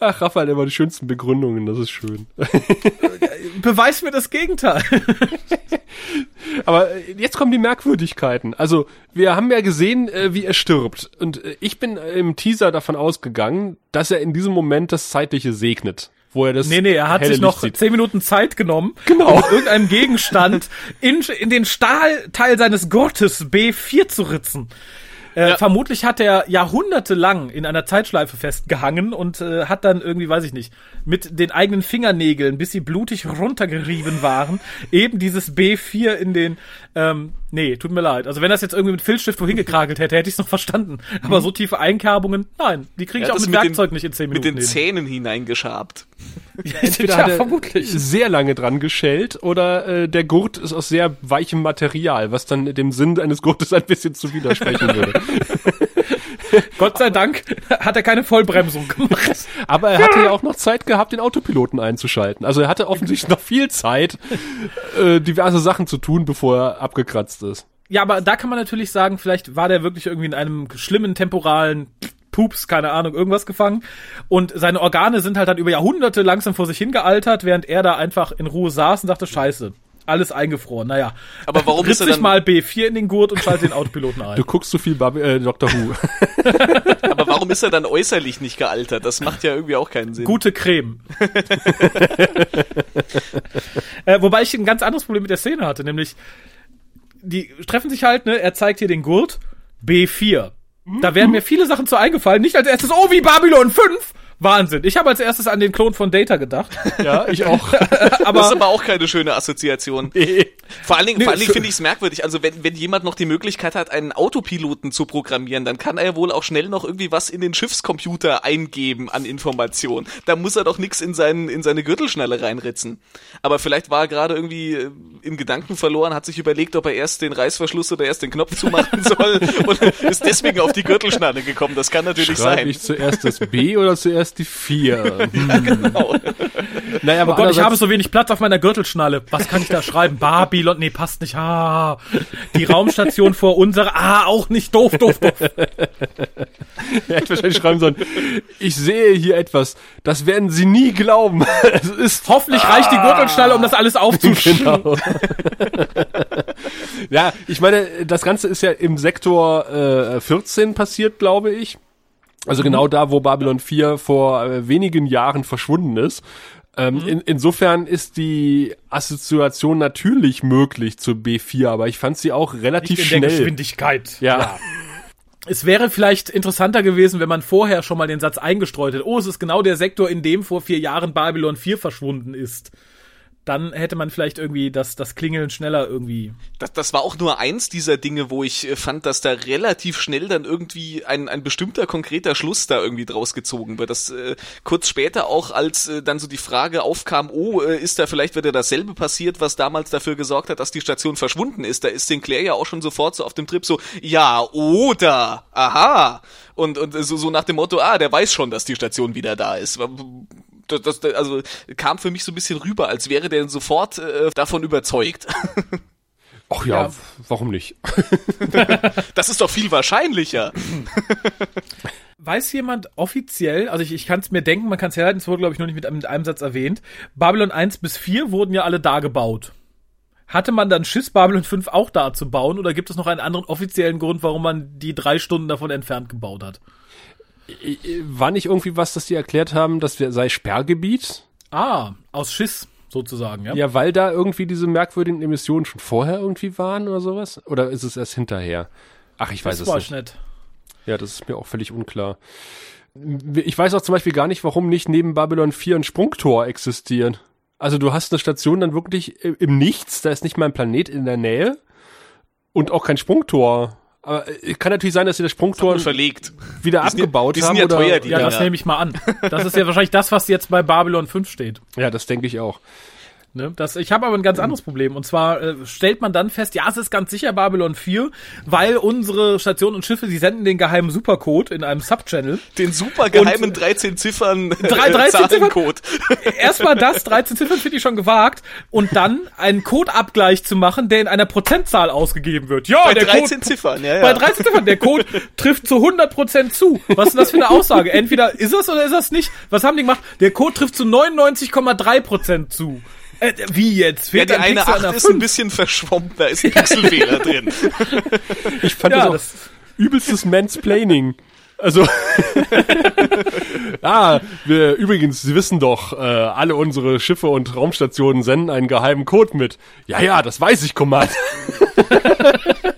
Ach, Raphael, immer die schönsten Begründungen, das ist schön. Beweis mir das Gegenteil. Aber äh, jetzt kommen die Merkwürdigkeiten. Also, wir haben ja gesehen, äh, wie er stirbt. Und äh, ich bin im Teaser davon ausgegangen, dass er in diesem Moment das Zeitliche segnet. Wo er das Nee, nee, er hat sich noch zehn Minuten Zeit genommen, Genau. um mit irgendeinem Gegenstand in, in den Stahlteil seines Gurtes B4 zu ritzen. Äh, Vermutlich hat er jahrhundertelang in einer Zeitschleife festgehangen und äh, hat dann irgendwie, weiß ich nicht, mit den eigenen Fingernägeln, bis sie blutig runtergerieben waren, eben dieses B4 in den, ähm, nee, tut mir leid. Also wenn das jetzt irgendwie mit Filzstift wohin gekrakelt hätte, hätte ich es noch verstanden. Aber so tiefe Einkerbungen, nein, die kriege ich hat auch mit, den- Werkzeug nicht in zehn Mit Minuten den Zähnen hineingeschabt. hin. Entweder ja, hat er vermutlich. sehr lange dran geschellt oder äh, der Gurt ist aus sehr weichem Material, was dann dem Sinn eines Gurtes ein bisschen zu widersprechen würde. Gott sei Dank hat er keine Vollbremsung gemacht. Aber er hatte ja auch noch Zeit gehabt, den Autopiloten einzuschalten. Also er hatte offensichtlich noch viel Zeit, äh, diverse Sachen zu tun, bevor er abgekratzt ist. Ja, aber da kann man natürlich sagen, vielleicht war der wirklich irgendwie in einem schlimmen temporalen Pups, keine Ahnung, irgendwas gefangen. Und seine Organe sind halt dann über Jahrhunderte langsam vor sich hingealtert, während er da einfach in Ruhe saß und dachte, scheiße, alles eingefroren. Naja. Aber warum ist Ritz er sich dann- mal B4 in den Gurt und schalte den Autopiloten ein. Du guckst zu viel Babi äh, Dr. Who. Aber warum ist er dann äußerlich nicht gealtert? Das macht ja irgendwie auch keinen Sinn. Gute Creme. äh, wobei ich ein ganz anderes Problem mit der Szene hatte, nämlich die treffen sich halt, ne, er zeigt hier den Gurt, B4. Da wären mir viele Sachen zu eingefallen. Nicht als erstes, oh, wie Babylon 5. Wahnsinn. Ich habe als erstes an den Klon von Data gedacht. ja, ich auch. das ist Aber aber auch keine schöne Assoziation. Vor allen Dingen, vor allen Dingen finde ich es merkwürdig. Also wenn, wenn jemand noch die Möglichkeit hat, einen Autopiloten zu programmieren, dann kann er ja wohl auch schnell noch irgendwie was in den Schiffscomputer eingeben an Informationen. Da muss er doch nichts in, seinen, in seine Gürtelschnalle reinritzen. Aber vielleicht war er gerade irgendwie äh, in Gedanken verloren, hat sich überlegt, ob er erst den Reißverschluss oder erst den Knopf zumachen soll und ist deswegen auf die Gürtelschnalle gekommen. Das kann natürlich Schreibe sein. ich zuerst das B oder zuerst die 4? Genau. Naja, aber oh Gott, ich habe so wenig Platz auf meiner Gürtelschnalle. Was kann ich da schreiben? Babylon, nee, passt nicht. Ah, die Raumstation vor unserer. Ah, auch nicht. Doof, doof, doof. Er hätte wahrscheinlich schreiben sollen, ich sehe hier etwas, das werden Sie nie glauben. Es ist Hoffentlich reicht die Gürtelschnalle, um das alles aufzuschneiden. Genau. ja, ich meine, das Ganze ist ja im Sektor äh, 14 passiert, glaube ich. Also genau da, wo Babylon 4 vor äh, wenigen Jahren verschwunden ist. Ähm, in, insofern ist die Assoziation natürlich möglich zu B4, aber ich fand sie auch relativ Nicht in der schnell. Geschwindigkeit. Ja. Es wäre vielleicht interessanter gewesen, wenn man vorher schon mal den Satz eingestreut hätte. Oh, es ist genau der Sektor, in dem vor vier Jahren Babylon 4 verschwunden ist. Dann hätte man vielleicht irgendwie das, das Klingeln schneller irgendwie. Das, das war auch nur eins dieser Dinge, wo ich äh, fand, dass da relativ schnell dann irgendwie ein, ein bestimmter konkreter Schluss da irgendwie draus gezogen wird. Das äh, kurz später auch, als äh, dann so die Frage aufkam, oh, äh, ist da vielleicht wieder dasselbe passiert, was damals dafür gesorgt hat, dass die Station verschwunden ist. Da ist Sinclair ja auch schon sofort so auf dem Trip so, ja, oder, aha. Und, und so, so nach dem Motto, ah, der weiß schon, dass die Station wieder da ist. Das, das, also kam für mich so ein bisschen rüber, als wäre der sofort äh, davon überzeugt. Ach ja, Ja. warum nicht? Das ist doch viel wahrscheinlicher. Weiß jemand offiziell, also ich, ich kann es mir denken, man kann es herleiten, es wurde, glaube ich, noch nicht mit, einem- mit einem Satz erwähnt. Babylon 1 bis 4 wurden ja alle da gebaut. Hatte man dann Schiss, Babylon 5 auch da zu bauen, oder gibt es noch einen anderen offiziellen Grund, warum man die drei Stunden davon entfernt gebaut hat? War nicht irgendwie was, dass die erklärt haben, das wär- sei Sperrgebiet? Ah, aus Schiss sozusagen, ja? Ja, weil da irgendwie diese merkwürdigen Emissionen schon vorher irgendwie waren oder sowas? Oder ist es erst hinterher? Ach, ich weiß das es war nicht. nett. Ja, das ist mir auch völlig unklar. Ich weiß auch zum Beispiel gar nicht, warum nicht neben Babylon 4 ein Sprungtor existiert. Also du hast eine Station dann wirklich äh, im Nichts, da ist nicht mal ein Planet in der Nähe und auch kein Sprungtor. Aber äh, kann natürlich sein, dass sie das Sprungtor verlegt. wieder Die sind abgebaut die sind haben. ja oder, teuer, die Ja, Ja, das nehme ich mal an. Das ist ja wahrscheinlich das, was jetzt bei Babylon 5 steht. ja, das denke ich auch. Ne? Das, ich habe aber ein ganz anderes Problem. Und zwar äh, stellt man dann fest, ja, es ist ganz sicher Babylon 4, weil unsere Stationen und Schiffe, die senden den geheimen Supercode in einem Subchannel. Den super geheimen 13 Ziffern Drei- 13 Ziffern? Zahlencode. Erstmal das, 13 Ziffern finde ich schon gewagt. Und dann einen Codeabgleich zu machen, der in einer Prozentzahl ausgegeben wird. Ja, Bei der 13 Code, Ziffern, ja, ja. Bei 13 Ziffern, der Code trifft zu 100% zu. Was ist denn das für eine Aussage? Entweder ist es oder ist es nicht? Was haben die gemacht? Der Code trifft zu 99,3% zu. Äh, wie jetzt? Ja, Fehlt die ein eine Pixel an 8 der ist ein 5? bisschen verschwommen, da ist ein Pixelfehler drin. Ich fand Ja, das auch das- übelstes Mansplaining. Also, ah, wir, übrigens, Sie wissen doch, äh, alle unsere Schiffe und Raumstationen senden einen geheimen Code mit. Ja, ja, das weiß ich, Command.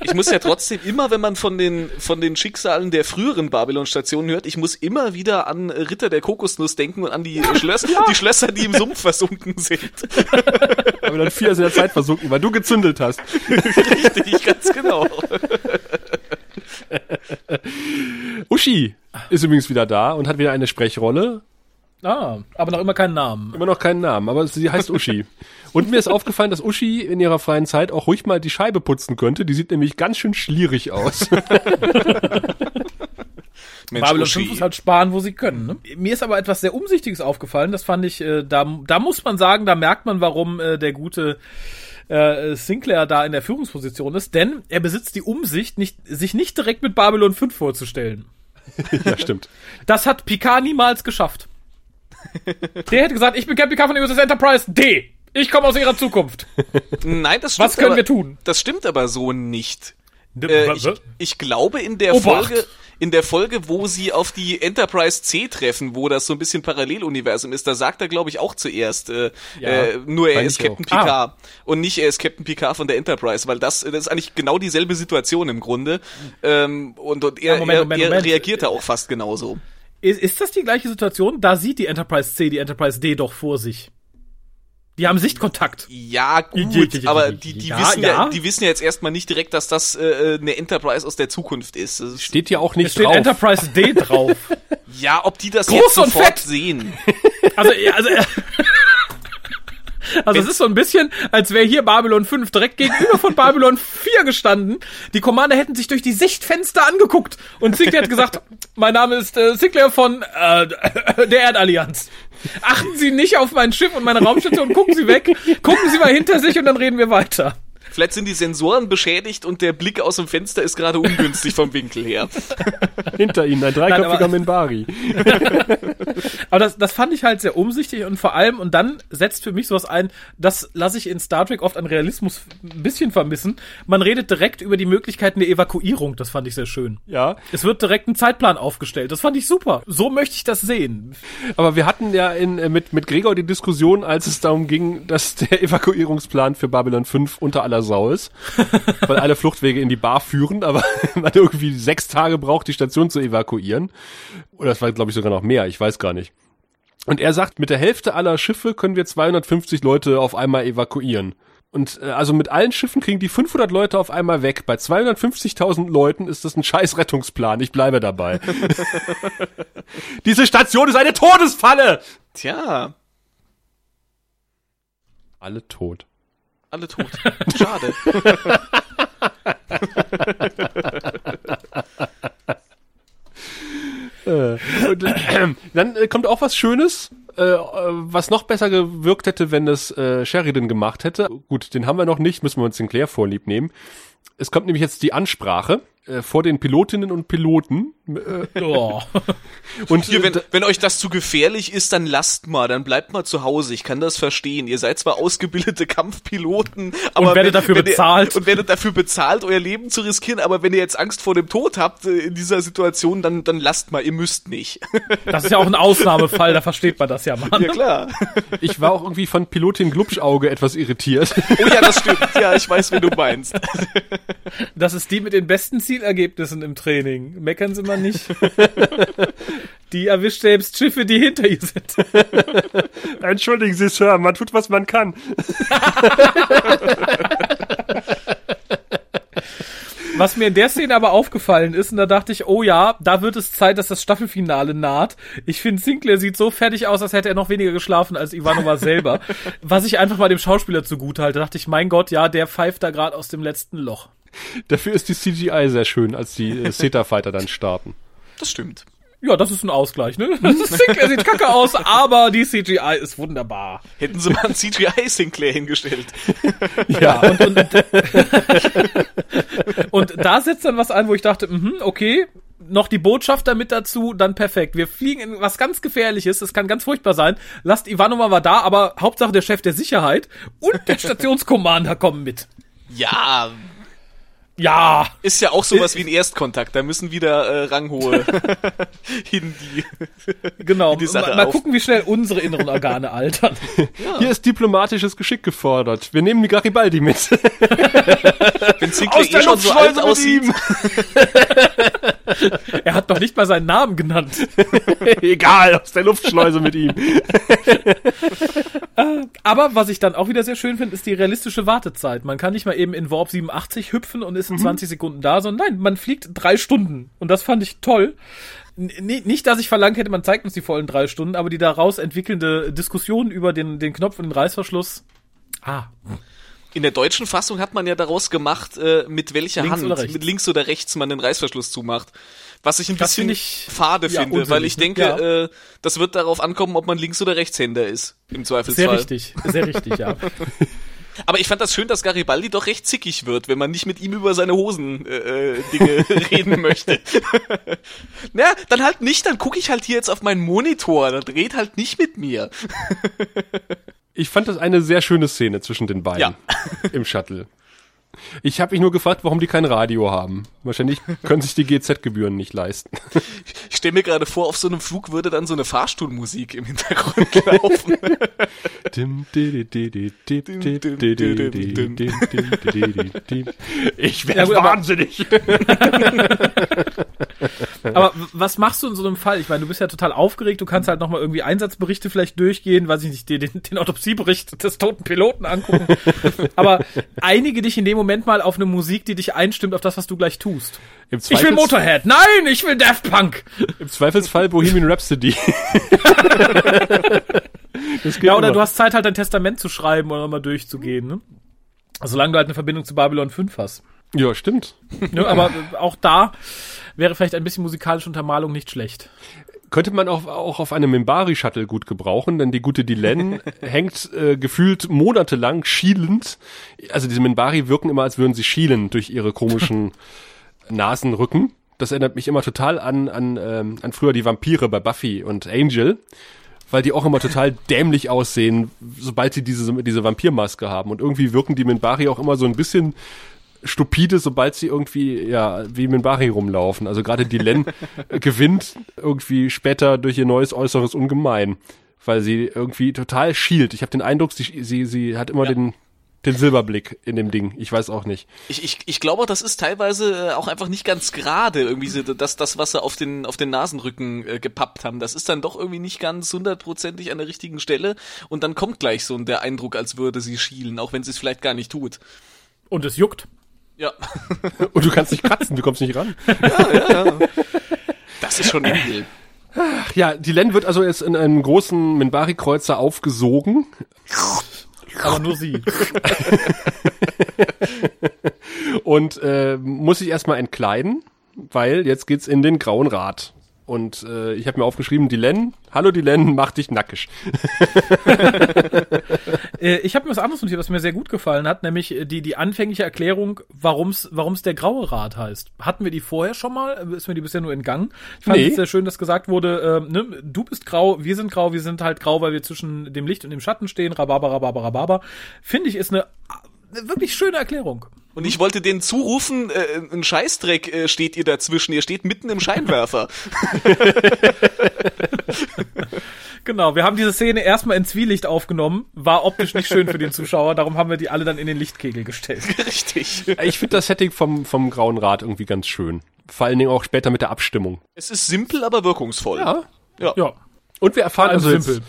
Ich muss ja trotzdem immer, wenn man von den, von den Schicksalen der früheren Babylon-Stationen hört, ich muss immer wieder an Ritter der Kokosnuss denken und an die, Schlösser, die Schlösser, die im Sumpf versunken sind. Aber dann vier in der Zeit versunken, weil du gezündelt hast. Richtig, ganz genau. Uschi ist übrigens wieder da und hat wieder eine Sprechrolle. Ah, aber noch immer keinen Namen. Immer noch keinen Namen, aber sie heißt Uschi. Und mir ist aufgefallen, dass Uschi in ihrer freien Zeit auch ruhig mal die Scheibe putzen könnte. Die sieht nämlich ganz schön schlierig aus. Mensch, Babylon Uschi. 5 muss halt sparen, wo sie können. Ne? Mir ist aber etwas sehr Umsichtiges aufgefallen. Das fand ich, äh, da, da muss man sagen, da merkt man, warum äh, der gute äh, Sinclair da in der Führungsposition ist. Denn er besitzt die Umsicht, nicht, sich nicht direkt mit Babylon 5 vorzustellen. ja, stimmt. Das hat Picard niemals geschafft. Der hätte gesagt, ich bin Captain Picard von USS Enterprise D. Ich komme aus ihrer Zukunft. Nein, das stimmt Was können aber, wir tun? Das stimmt aber so nicht. Äh, ich, ich glaube in der Obacht. Folge, in der Folge, wo sie auf die Enterprise C treffen, wo das so ein bisschen Paralleluniversum ist, da sagt er, glaube ich, auch zuerst, äh, Ja, äh, nur er ist Captain. Picard und nicht er ist Captain Picard von der Enterprise, weil das, das ist eigentlich genau dieselbe Situation im Grunde. Ähm, und und er, Ja, Moment, er, Moment, er Moment. reagiert da auch fast genauso. Ist, ist das die gleiche Situation? Da sieht die Enterprise C die Enterprise D doch vor sich. Die haben Sichtkontakt. Ja, gut, aber die, die, ja, wissen ja. ja. die wissen ja jetzt erstmal nicht direkt, dass das äh, eine Enterprise aus der Zukunft ist. Das Steht ja auch nicht Es steht drauf. Enterprise D drauf. ja, ob die das Groß jetzt und sofort fett. sehen. Also, ja, also, äh, also es ist so ein bisschen, als wäre hier Babylon 5 direkt gegenüber von Babylon 4 gestanden. Die Commander hätten sich durch die Sichtfenster angeguckt und Sinclair hat gesagt, mein Name ist äh, Sinclair von äh, der Erdallianz. Achten Sie nicht auf mein Schiff und meine Raumstation, gucken Sie weg, gucken Sie mal hinter sich und dann reden wir weiter. Vielleicht sind die Sensoren beschädigt und der Blick aus dem Fenster ist gerade ungünstig vom Winkel her. Hinter ihnen ein dreiköpfiger Minbari. Aber das, das fand ich halt sehr umsichtig und vor allem, und dann setzt für mich sowas ein, das lasse ich in Star Trek oft an Realismus ein bisschen vermissen. Man redet direkt über die Möglichkeiten der Evakuierung, das fand ich sehr schön. Ja, Es wird direkt ein Zeitplan aufgestellt, das fand ich super. So möchte ich das sehen. aber wir hatten ja in, äh, mit, mit Gregor die Diskussion, als es darum ging, dass der Evakuierungsplan für Babylon 5 unter aller Sau ist, weil alle Fluchtwege in die Bar führen, aber man irgendwie sechs Tage braucht, die Station zu evakuieren. Oder das war, glaube ich, sogar noch mehr, ich weiß gar nicht. Und er sagt, mit der Hälfte aller Schiffe können wir 250 Leute auf einmal evakuieren. Und äh, also mit allen Schiffen kriegen die 500 Leute auf einmal weg. Bei 250.000 Leuten ist das ein scheiß Rettungsplan. Ich bleibe dabei. Diese Station ist eine Todesfalle! Tja, Alle tot. Alle tot. Schade. Und, äh, dann äh, kommt auch was Schönes, äh, äh, was noch besser gewirkt hätte, wenn es äh, Sheridan gemacht hätte. Gut, den haben wir noch nicht, müssen wir uns Sinclair vorlieb nehmen. Es kommt nämlich jetzt die Ansprache äh, vor den Pilotinnen und Piloten, Oh. Und Hier, wenn, äh, wenn euch das zu gefährlich ist, dann lasst mal, dann bleibt mal zu Hause. Ich kann das verstehen. Ihr seid zwar ausgebildete Kampfpiloten, aber werdet wenn, dafür wenn bezahlt. Ihr, und werdet dafür bezahlt, euer Leben zu riskieren. Aber wenn ihr jetzt Angst vor dem Tod habt äh, in dieser Situation, dann, dann lasst mal. Ihr müsst nicht. Das ist ja auch ein Ausnahmefall, da versteht man das ja, Mann. ja klar. ich war auch irgendwie von Pilotin Glubschauge etwas irritiert. Oh ja, das stimmt. Ja, ich weiß, wen du meinst. Das ist die mit den besten Zielergebnissen im Training. Meckern Sie mal nicht. Die erwischt selbst Schiffe, die hinter ihr sind. Entschuldigen Sie, Sir, man tut, was man kann. Was mir in der Szene aber aufgefallen ist, und da dachte ich, oh ja, da wird es Zeit, dass das Staffelfinale naht. Ich finde, Sinclair sieht so fertig aus, als hätte er noch weniger geschlafen als Ivanova selber. Was ich einfach mal dem Schauspieler zugute halte. Da dachte ich, mein Gott, ja, der pfeift da gerade aus dem letzten Loch. Dafür ist die CGI sehr schön, als die äh, Theta-Fighter dann starten. Das stimmt. Ja, das ist ein Ausgleich, ne? Sinclair sieht kacke aus, aber die CGI ist wunderbar. Hätten sie mal einen CGI Sinclair hingestellt. Ja, Und, und, und da setzt dann was ein, wo ich dachte, mhm, okay, noch die Botschafter mit dazu, dann perfekt. Wir fliegen in was ganz Gefährliches, das kann ganz furchtbar sein. Lasst Ivanova mal da, aber Hauptsache der Chef der Sicherheit und der Stationskommander kommen mit. Ja, Ja, ist ja auch sowas wie ein Erstkontakt. Da müssen wieder äh, ranghohe hin die. genau. die Sache Mal, mal gucken, wie schnell unsere inneren Organe altern. hier ist diplomatisches Geschick gefordert. Wir nehmen die Garibaldi mit. Wenn Sinclair eh schon so alt aussieht. Er hat noch nicht mal seinen Namen genannt. Egal, aus der Luftschleuse mit ihm. Aber was ich dann auch wieder sehr schön finde, ist die realistische Wartezeit. Man kann nicht mal eben in Warp 87 hüpfen und ist in 20 Sekunden da, sondern nein, man fliegt drei Stunden. Und das fand ich toll. N nicht, dass ich verlangt hätte, man zeigt uns die vollen drei Stunden, aber die daraus entwickelnde Diskussion über den, den Knopf und den Reißverschluss. Ah, In der deutschen Fassung hat man ja daraus gemacht, äh, mit welcher Links Hand, mit links oder rechts man den Reißverschluss zumacht. Was ich ein Das bisschen ich- fade ja, finde, weil ich unsinnig, denke, ja. äh, das wird darauf ankommen, ob man Links- oder Rechtshänder ist, im Zweifelsfall. sehr richtig, sehr richtig, ja. Aber ich fand das schön, dass Garibaldi doch recht zickig wird, wenn man nicht mit ihm über seine Hosen äh, äh, Dinge reden möchte. Na, dann halt nicht, dann gucke ich halt hier jetzt auf meinen Monitor, dann red halt nicht mit mir. Ich fand das eine sehr schöne Szene zwischen den beiden Ja. im Shuttle. Ich habe mich nur gefragt, warum die kein Radio haben. Wahrscheinlich können sich die GZ-Gebühren nicht leisten. Ich stelle mir gerade vor, auf so einem Flug würde dann so eine Fahrstuhlmusik im Hintergrund laufen. ich wäre ja, wahnsinnig. aber was machst du in so einem Fall? Ich meine, du bist ja total aufgeregt, du kannst halt nochmal irgendwie Einsatzberichte vielleicht durchgehen, weiß ich nicht, den, den Autopsiebericht des toten Piloten angucken. Aber einige dich in dem Moment mal auf eine Musik, die dich einstimmt auf das, was du gleich tust. Im Ich will Motorhead. Nein, ich will Daft Punk. Im Zweifelsfall Bohemian Rhapsody. Ja, oder immer. du hast Zeit halt dein Testament zu schreiben oder mal durchzugehen, ne? Solange du halt eine Verbindung zu Babylon 5 hast. Ja, stimmt. Ne? Aber auch da wäre vielleicht ein bisschen musikalische Untermalung nicht schlecht. Könnte man auch, auch auf einem Mimbari-Shuttle gut gebrauchen, denn die gute Dylan hängt äh, gefühlt monatelang schielend. Also diese Mimbari wirken immer, als würden sie schielen durch ihre komischen Nasenrücken. Das erinnert mich immer total an, an, ähm, an früher die Vampire bei Buffy und Angel, weil die auch immer total dämlich aussehen, sobald sie diese, diese Vampirmaske haben. Und irgendwie wirken die Minbari auch immer so ein bisschen stupide, sobald sie irgendwie, ja, wie Minbari rumlaufen. Also gerade Dylan gewinnt irgendwie später durch ihr neues Äußeres ungemein, weil sie irgendwie total schielt. Ich habe den Eindruck, sie, sie, sie hat immer Ja. den, den Silberblick in dem Ding. Ich weiß auch nicht. Ich, ich, ich glaube, auch, das ist teilweise äh, auch einfach nicht ganz gerade, irgendwie so, das, das, was sie auf den, auf den Nasenrücken äh, gepappt haben. Das ist dann doch irgendwie nicht ganz hundertprozentig an der richtigen Stelle und dann kommt gleich so der Eindruck, als würde sie schielen, auch wenn sie es vielleicht gar nicht tut. Und es juckt. Ja, Und du kannst nicht kratzen, du kommst nicht ran. das ist schon edel. Ach ja, Dylan wird also jetzt in einen großen Minbari-Kreuzer aufgesogen Aber nur sie. und äh, muss sich erstmal entkleiden, weil jetzt geht's in den Grauen Rat. Und äh, ich habe mir aufgeschrieben, Dylan, hallo Dylan, mach dich nackig. Äh, ich habe mir was anderes notiert, was mir sehr gut gefallen hat, nämlich äh, die, die anfängliche Erklärung, warum's warum's der Graue Rat heißt. Hatten wir die vorher schon mal? Ist mir die bisher nur entgangen? Ich fand Nee. es sehr schön, dass gesagt wurde, äh, ne, du bist grau, wir sind grau, wir sind halt grau, weil wir zwischen dem Licht und dem Schatten stehen. Rhabarber, Rhabarber, Rhabarber. Finde ich, ist eine wirklich schöne Erklärung. Und ich wollte denen zurufen, äh, ein Scheißdreck äh, steht ihr dazwischen, ihr steht mitten im Scheinwerfer. Genau, wir haben diese Szene erstmal in Zwielicht aufgenommen, war optisch nicht schön für den Zuschauer, darum haben wir die alle dann in den Lichtkegel gestellt. Richtig. Ich finde das Setting vom, vom Grauen Rat irgendwie ganz schön. Vor allen Dingen auch später mit der Abstimmung. Es ist simpel, aber wirkungsvoll. Ja. Ja. Und wir erfahren also jetzt, simpel.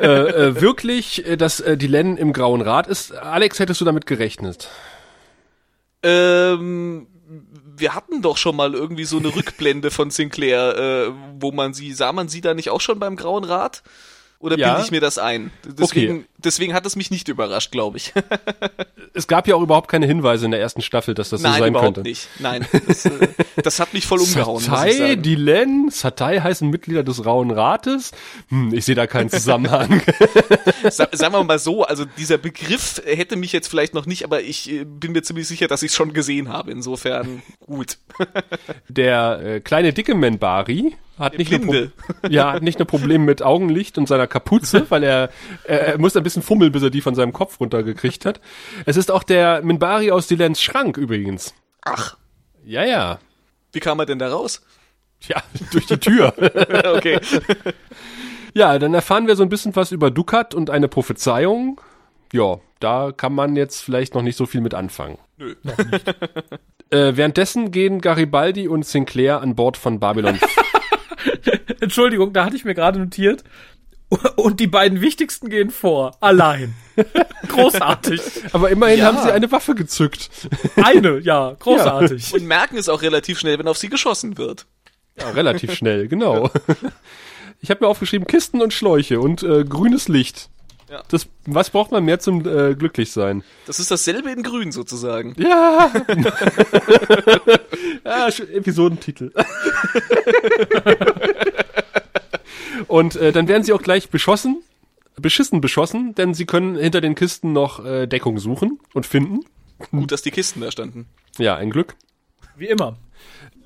äh, äh, wirklich, äh, dass äh, Dylan im Grauen Rat ist. Alex, hättest du damit gerechnet? Ähm, wir hatten doch schon mal irgendwie so eine Rückblende von Sinclair, äh, wo man sie, sah man sie da nicht auch schon beim Grauen Rat? Oder Ja. bilde ich mir das ein? Deswegen, deswegen hat es mich nicht überrascht, glaube ich. Es gab ja auch überhaupt keine Hinweise in der ersten Staffel, dass das so Nein, sein überhaupt könnte. nicht. Nein, das, äh, das hat mich voll umgehauen, Satai. Dylan, Satai heißen Mitglieder des Rauen Rates. Hm, ich sehe da keinen Zusammenhang. Sa sagen wir mal so, also dieser Begriff hätte mich jetzt vielleicht noch nicht, aber ich äh, bin mir ziemlich sicher, dass ich es schon gesehen habe. Insofern gut. Der äh, kleine dicke Menbari hat nicht, nur ja, hat nicht nur Probleme mit Augenlicht und seiner Kapuze, weil er, äh, er muss ein bisschen fummeln, bis er die von seinem Kopf runtergekriegt hat. Es ist auch der Menbari aus Dylans Schrank übrigens. Ach, Ja, ja. wie kam er denn da raus? Ja, durch die Tür. okay. ja, dann erfahren wir so ein bisschen was über Dukat und eine Prophezeiung. Ja, da kann man jetzt vielleicht noch nicht so viel mit anfangen. Nö. Äh, währenddessen gehen Garibaldi und Sinclair an Bord von Babylon. Entschuldigung, da hatte ich mir gerade notiert. Und die beiden wichtigsten gehen vor. Allein. Großartig. Aber immerhin Ja. haben sie eine Waffe gezückt. Eine, ja, großartig. Und merken es auch relativ schnell, wenn auf sie geschossen wird. Ja, relativ schnell, genau. Ich habe mir aufgeschrieben Kisten und Schläuche und äh, grünes Licht. Ja. Das, was braucht man mehr zum äh, Glücklichsein? Das ist dasselbe in Grün sozusagen. Ja. ja, Episodentitel. Und äh, dann werden sie auch gleich beschossen, beschissen beschossen, denn sie können hinter den Kisten noch äh, Deckung suchen und finden. Gut, dass die Kisten da standen. Ja, ein Glück. Wie immer.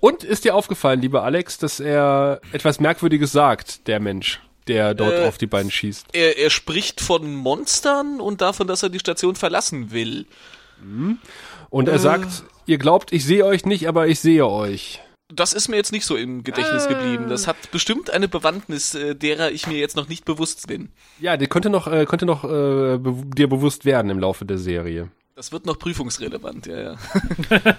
Und ist dir aufgefallen, lieber Alex, dass er etwas Merkwürdiges sagt, der Mensch, der dort Äh, auf die beiden schießt? Er, er spricht von Monstern und davon, dass er die Station verlassen will. Und er sagt, ihr glaubt, ich sehe euch nicht, aber ich sehe euch. Das ist mir jetzt nicht so im Gedächtnis geblieben. Das hat bestimmt eine Bewandtnis, äh, derer ich mir jetzt noch nicht bewusst bin. Ja, die könnte noch, äh, könnte noch äh, be dir bewusst werden im Laufe der Serie. Das wird noch prüfungsrelevant, ja, ja.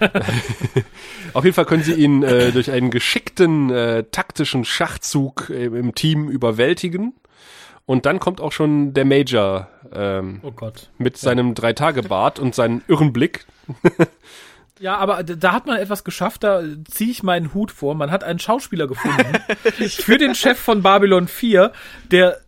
Auf jeden Fall können sie ihn äh, durch einen geschickten äh, taktischen Schachzug äh, im Team überwältigen. Und dann kommt auch schon der Major ähm, Oh Gott. mit seinem Drei-Tage-Bart und seinem irren Blick. Ja, aber da hat man etwas geschafft, da ziehe ich meinen Hut vor. Man hat einen Schauspieler gefunden für den Chef von Babylon 4, der